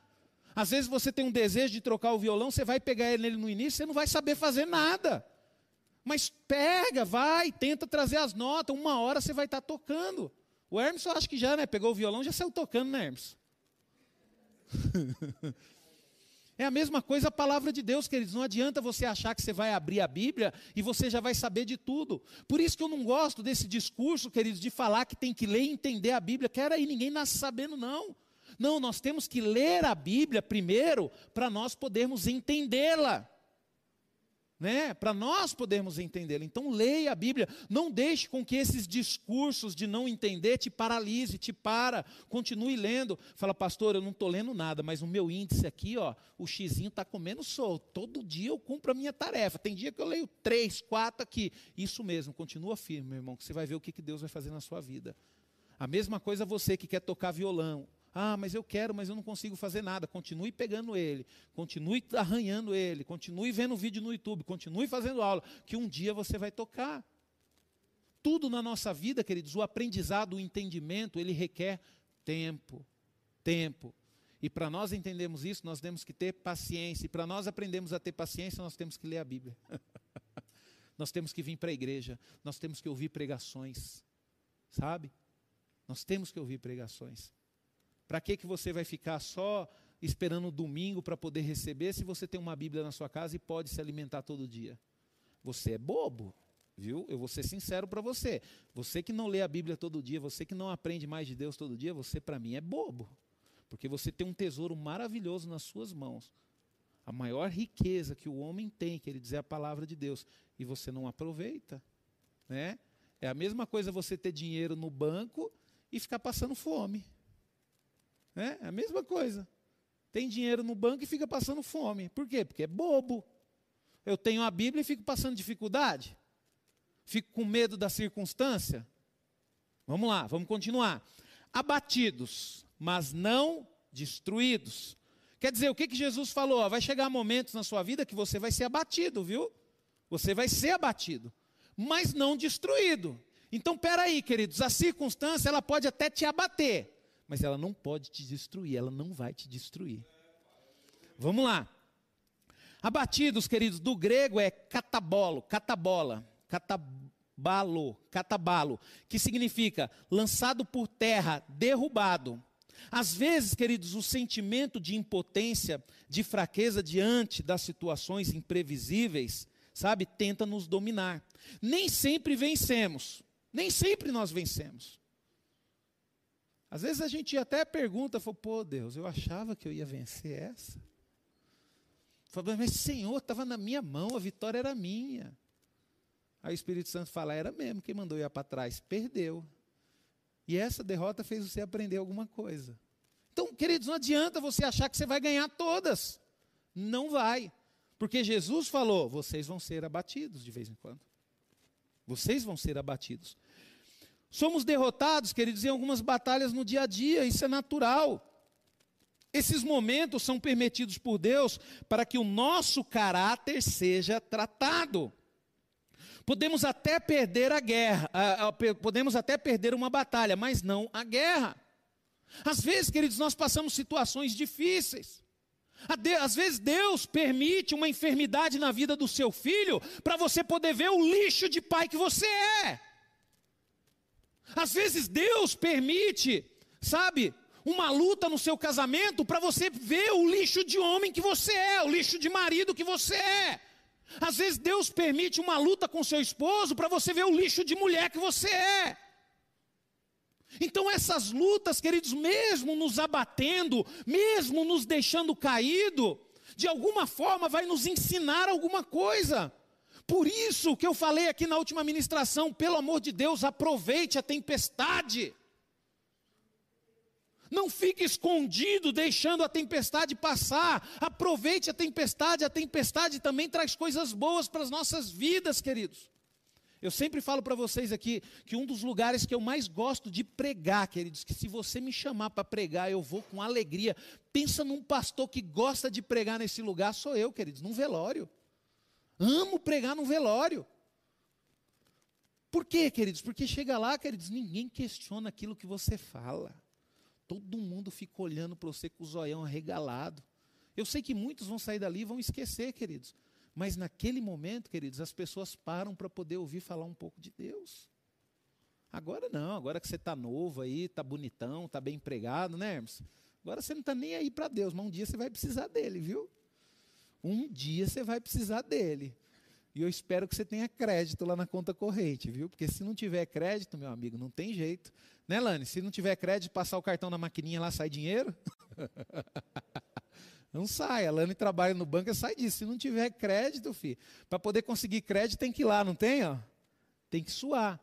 Às vezes você tem um desejo de trocar o violão, você vai pegar ele no início, você não vai saber fazer nada. Mas pega, vai, tenta trazer as notas, uma hora você vai estar tocando. O Hermes eu acho que já, né? Pegou o violão, já saiu tocando, né, Hermes? é a mesma coisa a palavra de Deus, queridos. Não adianta você achar que você vai abrir a Bíblia e você já vai saber de tudo. Por isso que eu não gosto desse discurso, queridos, de falar que tem que ler e entender a Bíblia. Quero aí, ninguém nasce sabendo, não. Não, nós temos que ler a Bíblia primeiro para nós podermos entendê-la né? Para nós podermos entendê-lo. Então leia a Bíblia, não deixe com que esses discursos de não entender te paralise, te para. Continue lendo. Fala, pastor, eu não estou lendo nada, mas o meu índice aqui, ó, o xizinho está comendo solto. Todo dia eu cumpro a minha tarefa. Tem dia que eu leio três, quatro aqui. Isso mesmo, continua firme, meu irmão, que você vai ver o que Deus vai fazer na sua vida. A mesma coisa você que quer tocar violão. Ah, mas eu quero, mas eu não consigo fazer nada. Continue pegando ele, continue arranhando ele, continue vendo vídeo no YouTube, continue fazendo aula, que um dia você vai tocar. Tudo na nossa vida, queridos, o aprendizado, o entendimento, ele requer tempo. Tempo. E para nós entendermos isso, nós temos que ter paciência. E para nós aprendermos a ter paciência, nós temos que ler a Bíblia. nós temos que vir para a igreja, nós temos que ouvir pregações. Sabe? Nós temos que ouvir pregações. Para que, que você vai ficar só esperando o domingo para poder receber se você tem uma Bíblia na sua casa e pode se alimentar todo dia? Você é bobo, viu? Eu vou ser sincero para você. Você que não lê a Bíblia todo dia, você que não aprende mais de Deus todo dia, você para mim é bobo. Porque você tem um tesouro maravilhoso nas suas mãos. A maior riqueza que o homem tem, que ele dizer a palavra de Deus, e você não aproveita, né? É a mesma coisa você ter dinheiro no banco e ficar passando fome. É a mesma coisa. Tem dinheiro no banco e fica passando fome. Por quê? Porque é bobo. Eu tenho a Bíblia e fico passando dificuldade. Fico com medo da circunstância. Vamos lá, vamos continuar. Abatidos, mas não destruídos. Quer dizer, o que, que Jesus falou? Vai chegar momentos na sua vida que você vai ser abatido, viu? Você vai ser abatido, mas não destruído. Então, peraí, queridos, a circunstância ela pode até te abater, mas ela não pode te destruir, ela não vai te destruir. Vamos lá. Abatidos, queridos, do grego é catabolo, catabola, catabalo, catabalo, que significa lançado por terra, derrubado. Às vezes, queridos, o sentimento de impotência, de fraqueza diante das situações imprevisíveis, sabe, tenta nos dominar. Nem sempre vencemos, nem sempre nós vencemos. Às vezes a gente até pergunta, fala, pô Deus, eu achava que eu ia vencer essa. Fala, mas Senhor, estava na minha mão, a vitória era minha. Aí o Espírito Santo fala, era mesmo, quem mandou ir para trás? Perdeu. E essa derrota fez você aprender alguma coisa. Então, queridos, não adianta você achar que você vai ganhar todas. Não vai. Porque Jesus falou: vocês vão ser abatidos de vez em quando. Vocês vão ser abatidos. Somos derrotados, queridos, em algumas batalhas no dia a dia, isso é natural. Esses momentos são permitidos por Deus para que o nosso caráter seja tratado. Podemos até perder a guerra, podemos até perder uma batalha, mas não a guerra. Às vezes, queridos, nós passamos situações difíceis. Às vezes Deus permite uma enfermidade na vida do seu filho para você poder ver o lixo de pai que você é. Às vezes Deus permite, sabe, uma luta no seu casamento para você ver o lixo de homem que você é, o lixo de marido que você é. Às vezes Deus permite uma luta com seu esposo para você ver o lixo de mulher que você é. Então, essas lutas, queridos, mesmo nos abatendo, mesmo nos deixando caído, de alguma forma vai nos ensinar alguma coisa. Por isso que eu falei aqui na última ministração, pelo amor de Deus, aproveite a tempestade. Não fique escondido deixando a tempestade passar. Aproveite a tempestade, a tempestade também traz coisas boas para as nossas vidas, queridos. Eu sempre falo para vocês aqui que um dos lugares que eu mais gosto de pregar, queridos, que se você me chamar para pregar, eu vou com alegria. Pensa num pastor que gosta de pregar nesse lugar, sou eu, queridos, num velório. Amo pregar num velório. Por quê, queridos? Porque chega lá, queridos, ninguém questiona aquilo que você fala. Todo mundo fica olhando para você com o zoião arregalado. Eu sei que muitos vão sair dali e vão esquecer, queridos. Mas naquele momento, queridos, as pessoas param para poder ouvir falar um pouco de Deus. Agora não, agora que você está novo aí, está bonitão, está bem empregado, né, Hermes? Agora você não está nem aí para Deus, mas um dia você vai precisar dele, viu? Um dia você vai precisar dele. E eu espero que você tenha crédito lá na conta corrente, viu? Porque se não tiver crédito, meu amigo, não tem jeito. Né, Lani? Se não tiver crédito, passar o cartão na maquininha lá, sai dinheiro? Não sai. A Lani trabalha no banco, sai disso. Se não tiver crédito, filho, para poder conseguir crédito tem que ir lá, não tem? Ó? Tem que suar.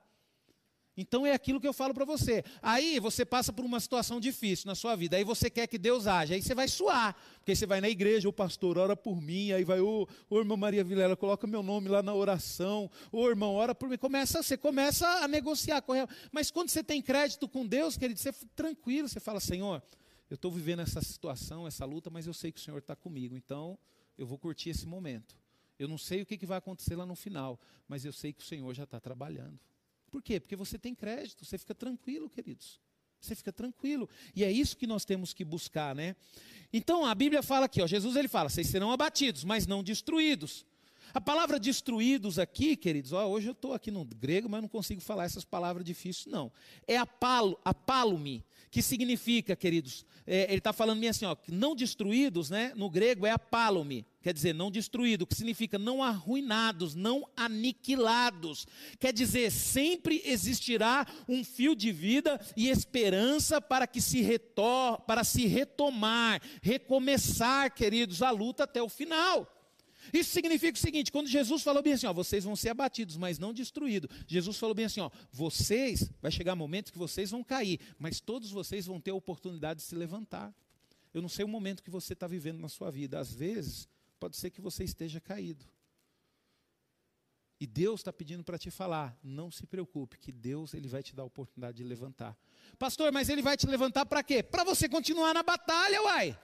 Então é aquilo que eu falo para você. Aí você passa por uma situação difícil na sua vida, aí você quer que Deus age, aí você vai suar, porque você vai na igreja, o pastor ora por mim, aí vai, ô, ô irmã Maria Vilela, coloca meu nome lá na oração, ô irmão, ora por mim. Começa, você começa a negociar com ela. Mas quando você tem crédito com Deus, querido, você tranquilo, você fala, Senhor, eu estou vivendo essa situação, essa luta, mas eu sei que o Senhor está comigo, então eu vou curtir esse momento. Eu não sei o que, que vai acontecer lá no final, mas eu sei que o Senhor já está trabalhando. Por quê? Porque você tem crédito, você fica tranquilo, queridos. Você fica tranquilo. E é isso que nós temos que buscar, né? Então a Bíblia fala aqui, ó, Jesus ele fala: vocês serão abatidos, mas não destruídos. A palavra destruídos aqui, queridos, ó, hoje eu estou aqui no grego, mas não consigo falar essas palavras difíceis, não. É apalo, apalumi, que significa, queridos, é, ele está falando assim, ó, não destruídos, né? No grego é apalumi, quer dizer, não destruído, que significa não arruinados, não aniquilados. Quer dizer, sempre existirá um fio de vida e esperança para que se retor, para se retomar, recomeçar, queridos, a luta até o final. Isso significa o seguinte: quando Jesus falou bem assim, ó, vocês vão ser abatidos, mas não destruídos. Jesus falou bem assim, ó, vocês, vai chegar momentos que vocês vão cair, mas todos vocês vão ter a oportunidade de se levantar. Eu não sei o momento que você está vivendo na sua vida. Às vezes, pode ser que você esteja caído. E Deus está pedindo para te falar, não se preocupe, que Deus ele vai te dar a oportunidade de levantar. Pastor, mas ele vai te levantar para quê? Para você continuar na batalha, uai.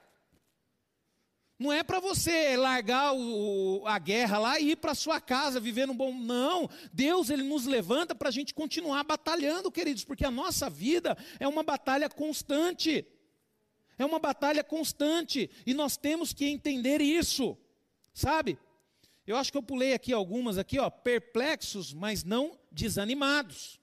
Não é para você largar o, a guerra lá e ir para sua casa vivendo um bom. Não. Deus ele nos levanta para a gente continuar batalhando, queridos, porque a nossa vida é uma batalha constante. É uma batalha constante e nós temos que entender isso, sabe? Eu acho que eu pulei aqui algumas aqui, ó, perplexos, mas não desanimados.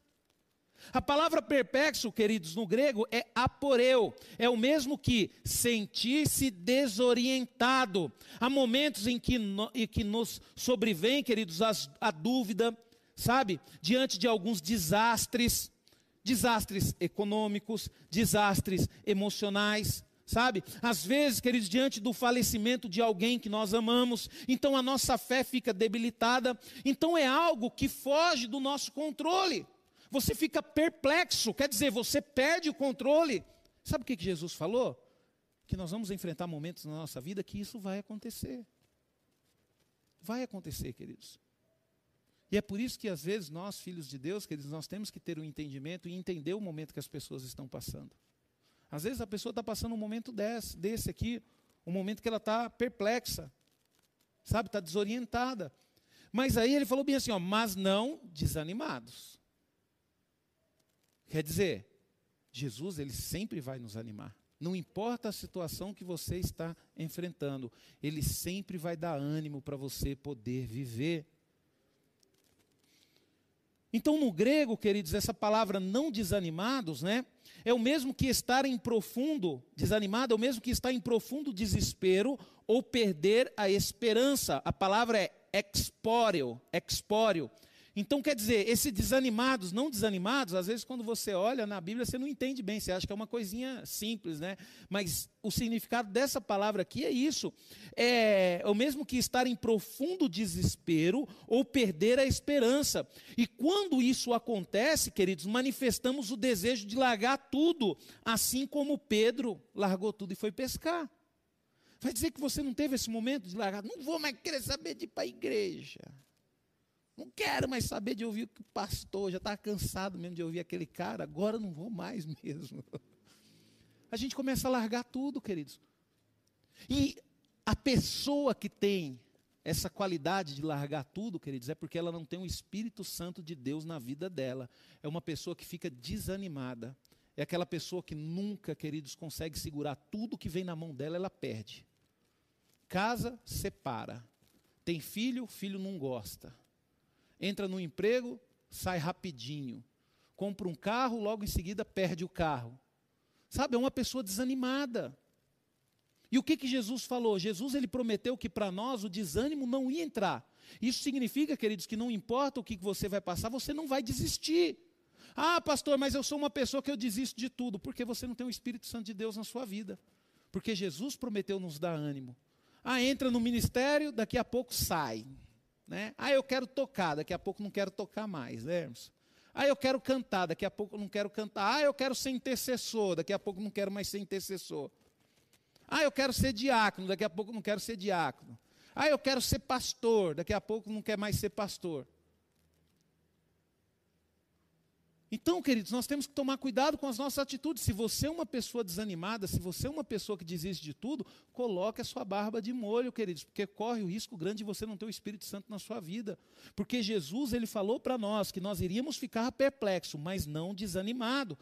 A palavra perplexo, queridos, no grego é aporeu, é o mesmo que sentir-se desorientado. Há momentos em que, no, em que nos sobrevém, queridos, as, a dúvida, sabe, diante de alguns desastres, desastres econômicos, desastres emocionais, sabe? Às vezes, queridos, diante do falecimento de alguém que nós amamos, então a nossa fé fica debilitada, então é algo que foge do nosso controle você fica perplexo, quer dizer, você perde o controle. Sabe o que Jesus falou? Que nós vamos enfrentar momentos na nossa vida que isso vai acontecer. Vai acontecer, queridos. E é por isso que, às vezes, nós, filhos de Deus, queridos, nós temos que ter um entendimento e entender o momento que as pessoas estão passando. Às vezes a pessoa está passando um momento desse, desse aqui, um momento que ela está perplexa, sabe, está desorientada. Mas aí ele falou bem assim, ó, mas não desanimados. Quer dizer, Jesus ele sempre vai nos animar. Não importa a situação que você está enfrentando, ele sempre vai dar ânimo para você poder viver. Então, no grego, queridos, essa palavra não desanimados, né? É o mesmo que estar em profundo, desanimado, é o mesmo que estar em profundo desespero ou perder a esperança. A palavra é expóreo, expóreo. Então, quer dizer, esses desanimados, não desanimados, às vezes quando você olha na Bíblia, você não entende bem, você acha que é uma coisinha simples, né? Mas o significado dessa palavra aqui é isso. É o mesmo que estar em profundo desespero ou perder a esperança. E quando isso acontece, queridos, manifestamos o desejo de largar tudo, assim como Pedro largou tudo e foi pescar. Vai dizer que você não teve esse momento de largar, não vou mais querer saber de ir para a igreja. Não quero mais saber de ouvir o pastor, já está cansado mesmo de ouvir aquele cara, agora não vou mais mesmo. A gente começa a largar tudo, queridos. E a pessoa que tem essa qualidade de largar tudo, queridos, é porque ela não tem o Espírito Santo de Deus na vida dela. É uma pessoa que fica desanimada. É aquela pessoa que nunca, queridos, consegue segurar tudo que vem na mão dela, ela perde. Casa, separa. Tem filho, filho não gosta entra no emprego, sai rapidinho. Compra um carro, logo em seguida perde o carro. Sabe, é uma pessoa desanimada. E o que, que Jesus falou? Jesus ele prometeu que para nós o desânimo não ia entrar. Isso significa, queridos, que não importa o que você vai passar, você não vai desistir. Ah, pastor, mas eu sou uma pessoa que eu desisto de tudo, porque você não tem o Espírito Santo de Deus na sua vida. Porque Jesus prometeu nos dar ânimo. Ah, entra no ministério, daqui a pouco sai. Né? Ah, eu quero tocar, daqui a pouco não quero tocar mais, né, irmãos? Ah, eu quero cantar, daqui a pouco não quero cantar. Ah, eu quero ser intercessor, daqui a pouco não quero mais ser intercessor. Ah, eu quero ser diácono, daqui a pouco não quero ser diácono. Ah, eu quero ser pastor, daqui a pouco não quer mais ser pastor. Então, queridos, nós temos que tomar cuidado com as nossas atitudes. Se você é uma pessoa desanimada, se você é uma pessoa que desiste de tudo, coloque a sua barba de molho, queridos, porque corre o risco grande de você não ter o Espírito Santo na sua vida. Porque Jesus, ele falou para nós que nós iríamos ficar perplexos, mas não desanimado.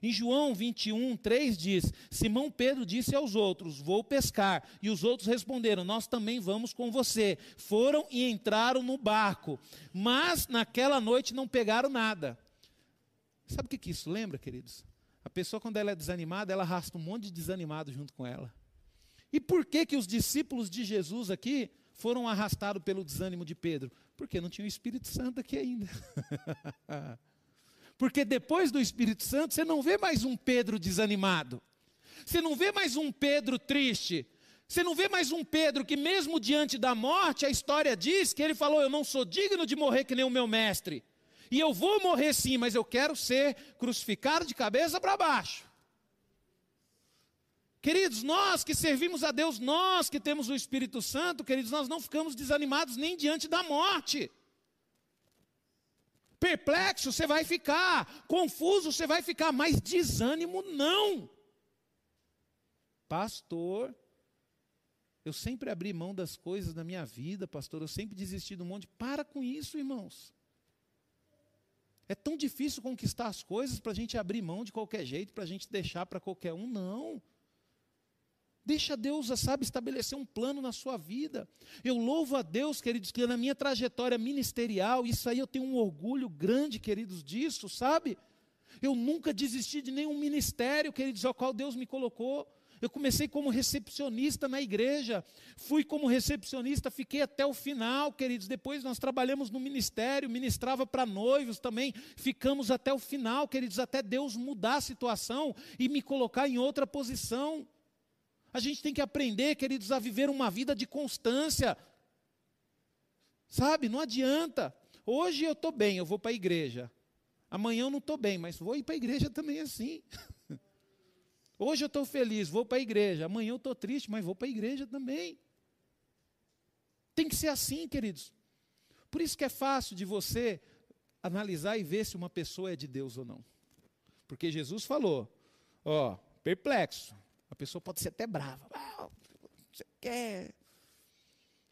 Em João 21, 3 diz: Simão Pedro disse aos outros: Vou pescar. E os outros responderam: Nós também vamos com você. Foram e entraram no barco, mas naquela noite não pegaram nada. Sabe o que, que isso lembra, queridos? A pessoa, quando ela é desanimada, ela arrasta um monte de desanimado junto com ela. E por que, que os discípulos de Jesus aqui foram arrastados pelo desânimo de Pedro? Porque não tinha o Espírito Santo aqui ainda. Porque depois do Espírito Santo, você não vê mais um Pedro desanimado. Você não vê mais um Pedro triste. Você não vê mais um Pedro que, mesmo diante da morte, a história diz que ele falou: Eu não sou digno de morrer que nem o meu mestre. E eu vou morrer sim, mas eu quero ser crucificado de cabeça para baixo. Queridos, nós que servimos a Deus, nós que temos o Espírito Santo, queridos, nós não ficamos desanimados nem diante da morte. Perplexo você vai ficar, confuso você vai ficar, mas desânimo não. Pastor, eu sempre abri mão das coisas da minha vida, pastor, eu sempre desisti do monte. Para com isso, irmãos. É tão difícil conquistar as coisas para a gente abrir mão de qualquer jeito, para a gente deixar para qualquer um. Não. Deixa Deus, sabe, estabelecer um plano na sua vida. Eu louvo a Deus, queridos, que na minha trajetória ministerial, isso aí eu tenho um orgulho grande, queridos, disso, sabe? Eu nunca desisti de nenhum ministério, queridos, ao qual Deus me colocou. Eu comecei como recepcionista na igreja, fui como recepcionista, fiquei até o final, queridos. Depois nós trabalhamos no ministério, ministrava para noivos também, ficamos até o final, queridos, até Deus mudar a situação e me colocar em outra posição. A gente tem que aprender, queridos, a viver uma vida de constância. Sabe, não adianta. Hoje eu estou bem, eu vou para a igreja. Amanhã eu não estou bem, mas vou ir para a igreja também assim. Hoje eu estou feliz, vou para a igreja. Amanhã eu estou triste, mas vou para a igreja também. Tem que ser assim, queridos. Por isso que é fácil de você analisar e ver se uma pessoa é de Deus ou não. Porque Jesus falou, ó, perplexo. A pessoa pode ser até brava. Ah, você quer?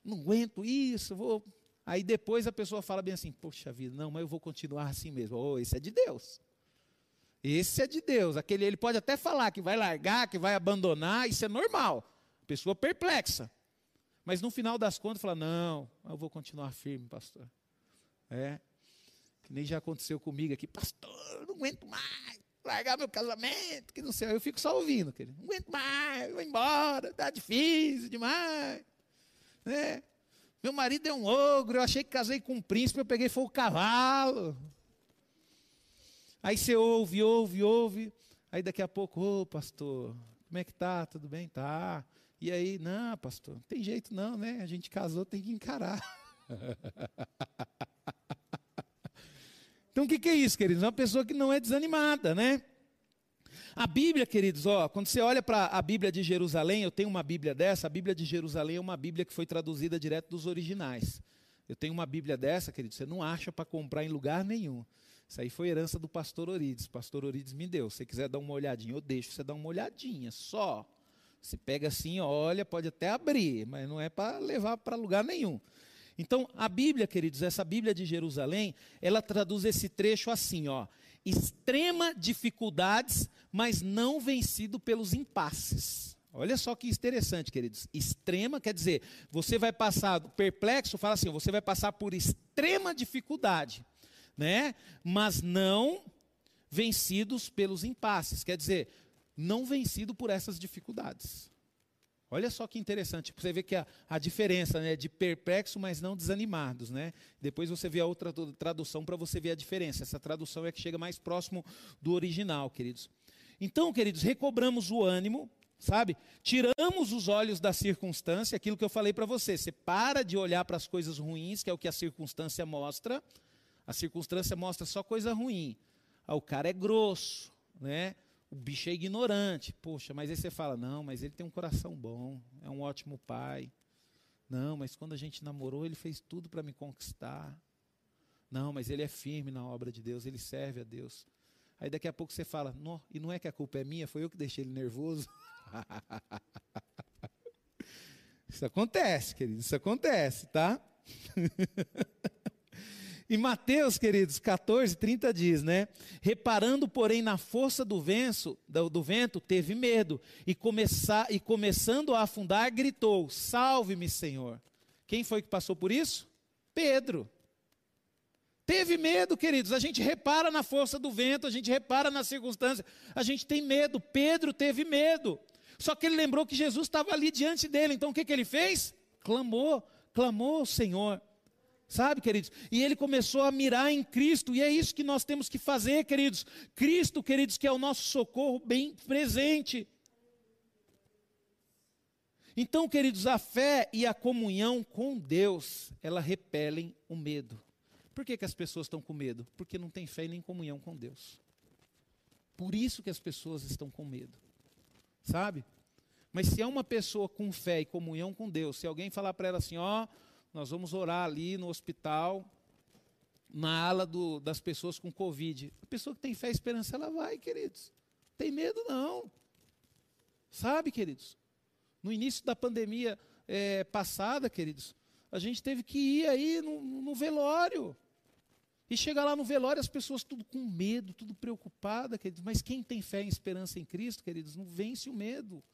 Não aguento isso, vou. Aí depois a pessoa fala bem assim, poxa vida, não, mas eu vou continuar assim mesmo. Oh, esse é de Deus. Esse é de Deus. Aquele ele pode até falar que vai largar, que vai abandonar, isso é normal. Pessoa perplexa. Mas no final das contas fala: "Não, eu vou continuar firme, pastor". É. Que nem já aconteceu comigo aqui, pastor, não aguento mais. Largar meu casamento, que não sei, eu fico só ouvindo, querido. Não aguento mais, vou embora, tá difícil demais. Né? Meu marido é um ogro, eu achei que casei com um príncipe, eu peguei foi o cavalo. Aí você ouve, ouve, ouve. Aí daqui a pouco, ô oh, pastor, como é que tá? Tudo bem? Tá. E aí, não, pastor, não tem jeito não, né? A gente casou, tem que encarar. então o que, que é isso, queridos? Uma pessoa que não é desanimada, né? A Bíblia, queridos, ó, quando você olha para a Bíblia de Jerusalém, eu tenho uma Bíblia dessa, a Bíblia de Jerusalém é uma Bíblia que foi traduzida direto dos originais. Eu tenho uma Bíblia dessa, querido, você não acha para comprar em lugar nenhum. Isso aí foi herança do pastor Orides. Pastor Orides me deu. Se você quiser dar uma olhadinha, eu deixo você dar uma olhadinha, só. Você pega assim, olha, pode até abrir, mas não é para levar para lugar nenhum. Então, a Bíblia, queridos, essa Bíblia de Jerusalém, ela traduz esse trecho assim, ó: extrema dificuldades, mas não vencido pelos impasses. Olha só que interessante, queridos. Extrema quer dizer, você vai passar perplexo, fala assim, você vai passar por extrema dificuldade, né? Mas não vencidos pelos impasses, quer dizer, não vencido por essas dificuldades. Olha só que interessante, você vê que a, a diferença né, de perplexo, mas não desanimados. Né? Depois você vê a outra tradução para você ver a diferença. Essa tradução é que chega mais próximo do original, queridos. Então, queridos, recobramos o ânimo, sabe? Tiramos os olhos da circunstância, aquilo que eu falei para você. Você para de olhar para as coisas ruins, que é o que a circunstância mostra. A circunstância mostra só coisa ruim. Ah, o cara é grosso, né? o bicho é ignorante. Poxa, mas aí você fala, não, mas ele tem um coração bom, é um ótimo pai. Não, mas quando a gente namorou, ele fez tudo para me conquistar. Não, mas ele é firme na obra de Deus, ele serve a Deus. Aí daqui a pouco você fala, não, e não é que a culpa é minha, foi eu que deixei ele nervoso. isso acontece, querido, isso acontece, tá? E Mateus, queridos, 14, 30 diz, né? Reparando, porém, na força do vento, do, do vento, teve medo, e, começar, e começando a afundar, gritou: Salve-me, Senhor. Quem foi que passou por isso? Pedro. Teve medo, queridos. A gente repara na força do vento, a gente repara na circunstância, a gente tem medo. Pedro teve medo. Só que ele lembrou que Jesus estava ali diante dele. Então o que, que ele fez? Clamou, clamou ao Senhor. Sabe, queridos? E ele começou a mirar em Cristo, e é isso que nós temos que fazer, queridos. Cristo, queridos, que é o nosso socorro bem presente. Então, queridos, a fé e a comunhão com Deus, ela repelem o medo. Por que, que as pessoas estão com medo? Porque não tem fé nem comunhão com Deus. Por isso que as pessoas estão com medo. Sabe? Mas se é uma pessoa com fé e comunhão com Deus, se alguém falar para ela assim, ó, oh, nós vamos orar ali no hospital, na ala do, das pessoas com Covid. A pessoa que tem fé e esperança, ela vai, queridos. Tem medo não. Sabe, queridos? No início da pandemia é, passada, queridos, a gente teve que ir aí no, no velório. E chegar lá no velório, as pessoas tudo com medo, tudo preocupada, queridos. Mas quem tem fé e esperança em Cristo, queridos, não vence o medo.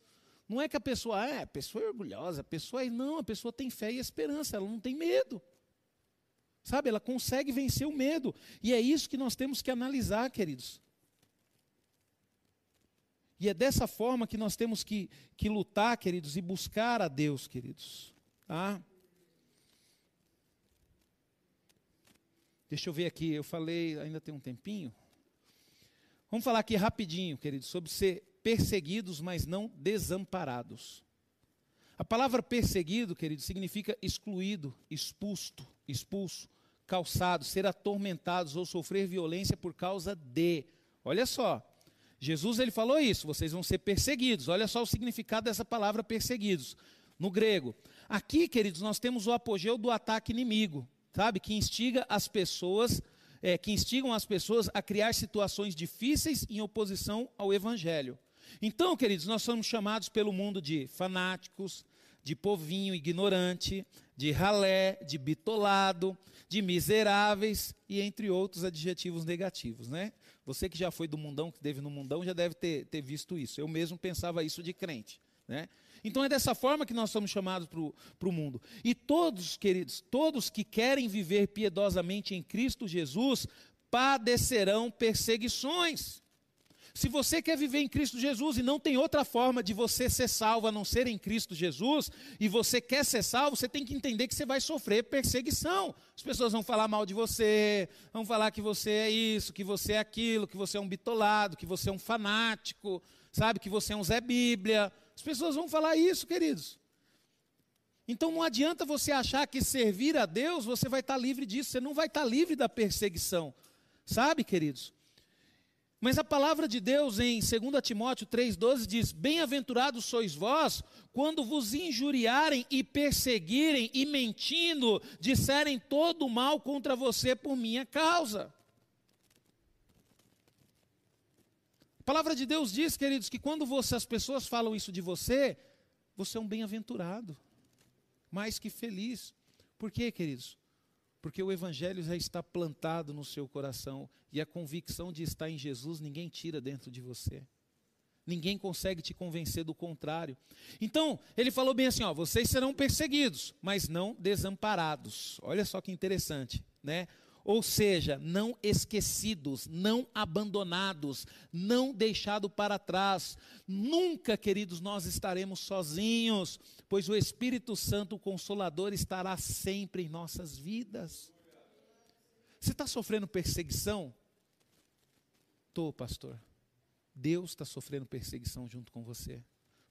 Não é que a pessoa, ah, a pessoa é orgulhosa, a pessoa é, não, a pessoa tem fé e esperança, ela não tem medo. Sabe, ela consegue vencer o medo. E é isso que nós temos que analisar, queridos. E é dessa forma que nós temos que, que lutar, queridos, e buscar a Deus, queridos. Tá? Deixa eu ver aqui, eu falei, ainda tem um tempinho. Vamos falar aqui rapidinho, queridos, sobre ser perseguidos, mas não desamparados. A palavra perseguido, querido, significa excluído, expulso, expulso, calçado, ser atormentados ou sofrer violência por causa de. Olha só, Jesus ele falou isso, vocês vão ser perseguidos. Olha só o significado dessa palavra perseguidos no grego. Aqui, queridos, nós temos o apogeu do ataque inimigo. sabe? Que instiga as pessoas, é, que instigam as pessoas a criar situações difíceis em oposição ao Evangelho. Então, queridos, nós somos chamados pelo mundo de fanáticos, de povinho ignorante, de ralé, de bitolado, de miseráveis e entre outros adjetivos negativos, né? Você que já foi do mundão, que esteve no mundão, já deve ter, ter visto isso. Eu mesmo pensava isso de crente, né? Então é dessa forma que nós somos chamados para o mundo. E todos, queridos, todos que querem viver piedosamente em Cristo Jesus, padecerão perseguições. Se você quer viver em Cristo Jesus e não tem outra forma de você ser salvo a não ser em Cristo Jesus, e você quer ser salvo, você tem que entender que você vai sofrer perseguição. As pessoas vão falar mal de você, vão falar que você é isso, que você é aquilo, que você é um bitolado, que você é um fanático, sabe, que você é um Zé Bíblia. As pessoas vão falar isso, queridos. Então não adianta você achar que servir a Deus você vai estar livre disso, você não vai estar livre da perseguição. Sabe, queridos? Mas a palavra de Deus em 2 Timóteo 3,12 diz: Bem-aventurados sois vós, quando vos injuriarem e perseguirem e mentindo, disserem todo o mal contra você por minha causa. A palavra de Deus diz, queridos, que quando você, as pessoas falam isso de você, você é um bem-aventurado, mais que feliz. Por quê, queridos? Porque o Evangelho já está plantado no seu coração e a convicção de estar em Jesus ninguém tira dentro de você. Ninguém consegue te convencer do contrário. Então, ele falou bem assim: ó, vocês serão perseguidos, mas não desamparados. Olha só que interessante, né? Ou seja, não esquecidos, não abandonados, não deixados para trás. Nunca, queridos, nós estaremos sozinhos, pois o Espírito Santo, o Consolador, estará sempre em nossas vidas. Você está sofrendo perseguição? Estou, pastor. Deus está sofrendo perseguição junto com você,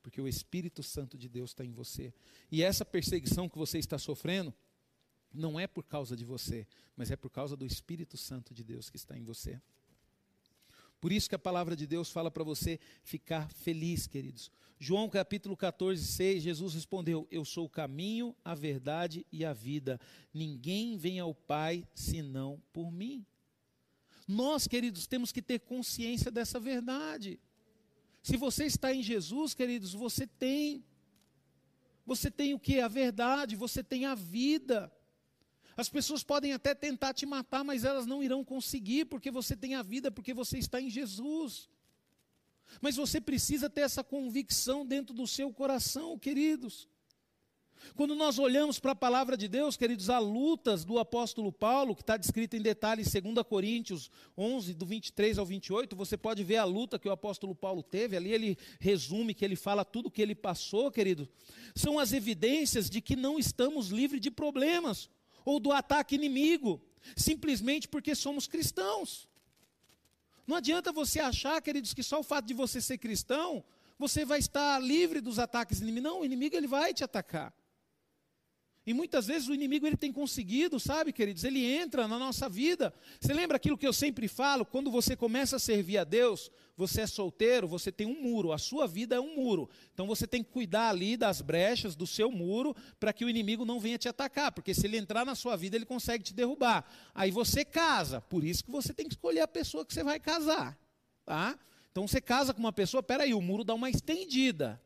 porque o Espírito Santo de Deus está em você. E essa perseguição que você está sofrendo, não é por causa de você, mas é por causa do Espírito Santo de Deus que está em você. Por isso que a palavra de Deus fala para você ficar feliz, queridos. João capítulo 14, 6, Jesus respondeu: Eu sou o caminho, a verdade e a vida. Ninguém vem ao Pai senão por mim. Nós, queridos, temos que ter consciência dessa verdade. Se você está em Jesus, queridos, você tem. Você tem o que? A verdade, você tem a vida. As pessoas podem até tentar te matar, mas elas não irão conseguir, porque você tem a vida, porque você está em Jesus. Mas você precisa ter essa convicção dentro do seu coração, queridos. Quando nós olhamos para a palavra de Deus, queridos, há lutas do apóstolo Paulo, que está descrita em detalhes em 2 Coríntios 11, do 23 ao 28, você pode ver a luta que o apóstolo Paulo teve, ali ele resume que ele fala tudo o que ele passou, querido. São as evidências de que não estamos livres de problemas ou do ataque inimigo, simplesmente porque somos cristãos. Não adianta você achar, queridos, que só o fato de você ser cristão, você vai estar livre dos ataques inimigos. Não, o inimigo ele vai te atacar. E muitas vezes o inimigo ele tem conseguido, sabe, queridos? Ele entra na nossa vida. Você lembra aquilo que eu sempre falo? Quando você começa a servir a Deus, você é solteiro, você tem um muro, a sua vida é um muro. Então você tem que cuidar ali das brechas do seu muro para que o inimigo não venha te atacar, porque se ele entrar na sua vida, ele consegue te derrubar. Aí você casa, por isso que você tem que escolher a pessoa que você vai casar, tá? Então você casa com uma pessoa, peraí, o muro dá uma estendida.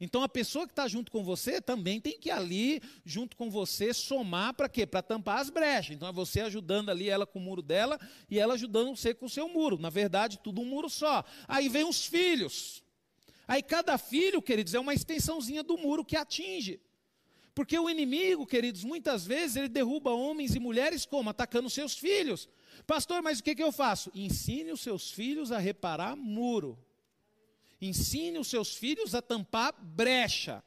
Então a pessoa que está junto com você também tem que ali, junto com você, somar para quê? Para tampar as brechas. Então é você ajudando ali ela com o muro dela e ela ajudando você com o seu muro. Na verdade, tudo um muro só. Aí vem os filhos. Aí cada filho, queridos, é uma extensãozinha do muro que atinge. Porque o inimigo, queridos, muitas vezes ele derruba homens e mulheres como? Atacando seus filhos. Pastor, mas o que, que eu faço? Ensine os seus filhos a reparar muro. Ensine os seus filhos a tampar brecha.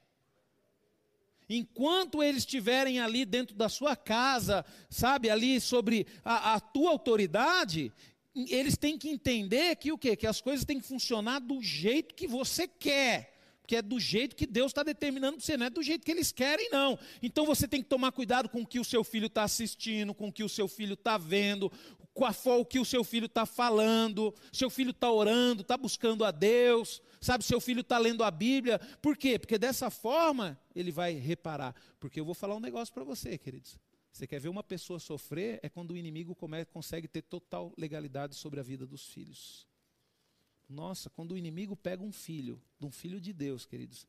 Enquanto eles estiverem ali dentro da sua casa, sabe, ali sobre a, a tua autoridade, eles têm que entender que o quê? Que as coisas têm que funcionar do jeito que você quer. Porque é do jeito que Deus está determinando para você, não é do jeito que eles querem, não. Então você tem que tomar cuidado com o que o seu filho está assistindo, com o que o seu filho está vendo, com a, o que o seu filho está falando, seu filho está orando, está buscando a Deus, sabe, seu filho está lendo a Bíblia. Por quê? Porque dessa forma ele vai reparar. Porque eu vou falar um negócio para você, queridos. Você quer ver uma pessoa sofrer? É quando o inimigo consegue ter total legalidade sobre a vida dos filhos. Nossa, quando o inimigo pega um filho, de um filho de Deus, queridos,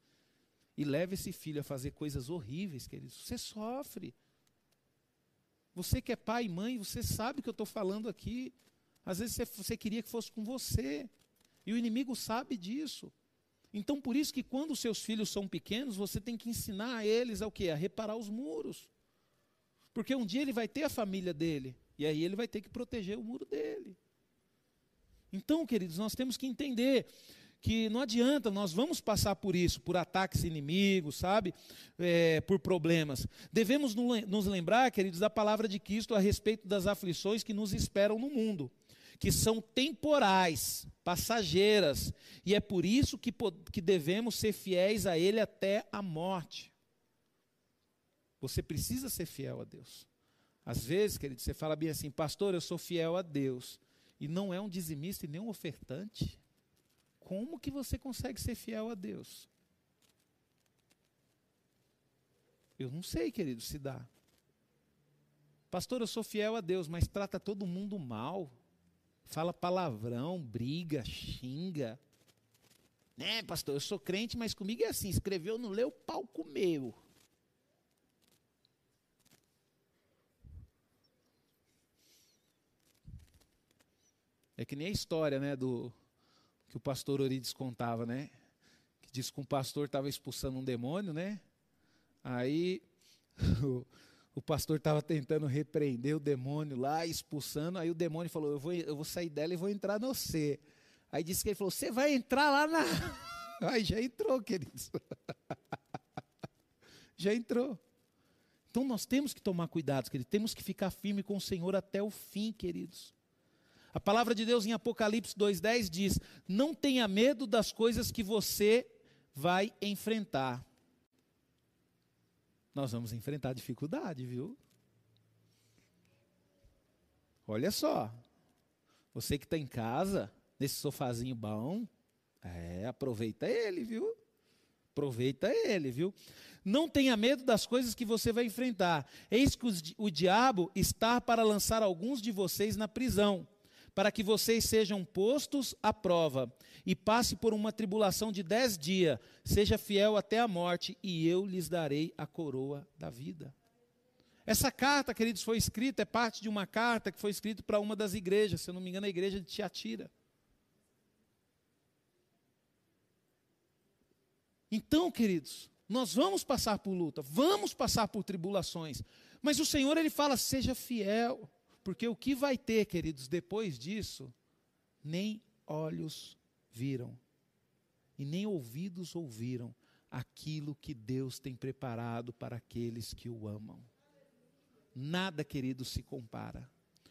e leva esse filho a fazer coisas horríveis, queridos, você sofre. Você que é pai e mãe, você sabe o que eu estou falando aqui. Às vezes você, você queria que fosse com você. E o inimigo sabe disso. Então, por isso que quando seus filhos são pequenos, você tem que ensinar a eles ao quê? A reparar os muros. Porque um dia ele vai ter a família dele. E aí ele vai ter que proteger o muro dele. Então, queridos, nós temos que entender que não adianta, nós vamos passar por isso, por ataques inimigos, sabe? É, por problemas. Devemos nos lembrar, queridos, da palavra de Cristo a respeito das aflições que nos esperam no mundo, que são temporais, passageiras, e é por isso que, que devemos ser fiéis a Ele até a morte. Você precisa ser fiel a Deus. Às vezes, querido, você fala bem assim, pastor, eu sou fiel a Deus, e não é um dizimista e nem um ofertante. Como que você consegue ser fiel a Deus? Eu não sei, querido, se dá. Pastor, eu sou fiel a Deus, mas trata todo mundo mal. Fala palavrão, briga, xinga. Né, pastor, eu sou crente, mas comigo é assim: escreveu, não leu, pau comeu. É que nem a história, né, do que o pastor Orides contava, né? Que diz que um pastor estava expulsando um demônio, né? Aí o, o pastor estava tentando repreender o demônio lá, expulsando, aí o demônio falou: eu vou, eu vou sair dela e vou entrar no você. Aí disse que ele falou: Você vai entrar lá na. Aí já entrou, queridos. já entrou. Então nós temos que tomar cuidado, queridos. Temos que ficar firme com o Senhor até o fim, queridos. A palavra de Deus em Apocalipse 2,10 diz: Não tenha medo das coisas que você vai enfrentar. Nós vamos enfrentar dificuldade, viu? Olha só. Você que está em casa, nesse sofazinho bom, é, aproveita ele, viu? Aproveita ele, viu? Não tenha medo das coisas que você vai enfrentar. Eis que o diabo está para lançar alguns de vocês na prisão para que vocês sejam postos à prova e passe por uma tribulação de dez dias, seja fiel até a morte, e eu lhes darei a coroa da vida. Essa carta, queridos, foi escrita, é parte de uma carta que foi escrita para uma das igrejas, se eu não me engano, a igreja de Tiatira. Então, queridos, nós vamos passar por luta, vamos passar por tribulações, mas o Senhor ele fala: seja fiel. Porque o que vai ter, queridos, depois disso, nem olhos viram, e nem ouvidos ouviram aquilo que Deus tem preparado para aqueles que o amam. Nada, queridos, se compara.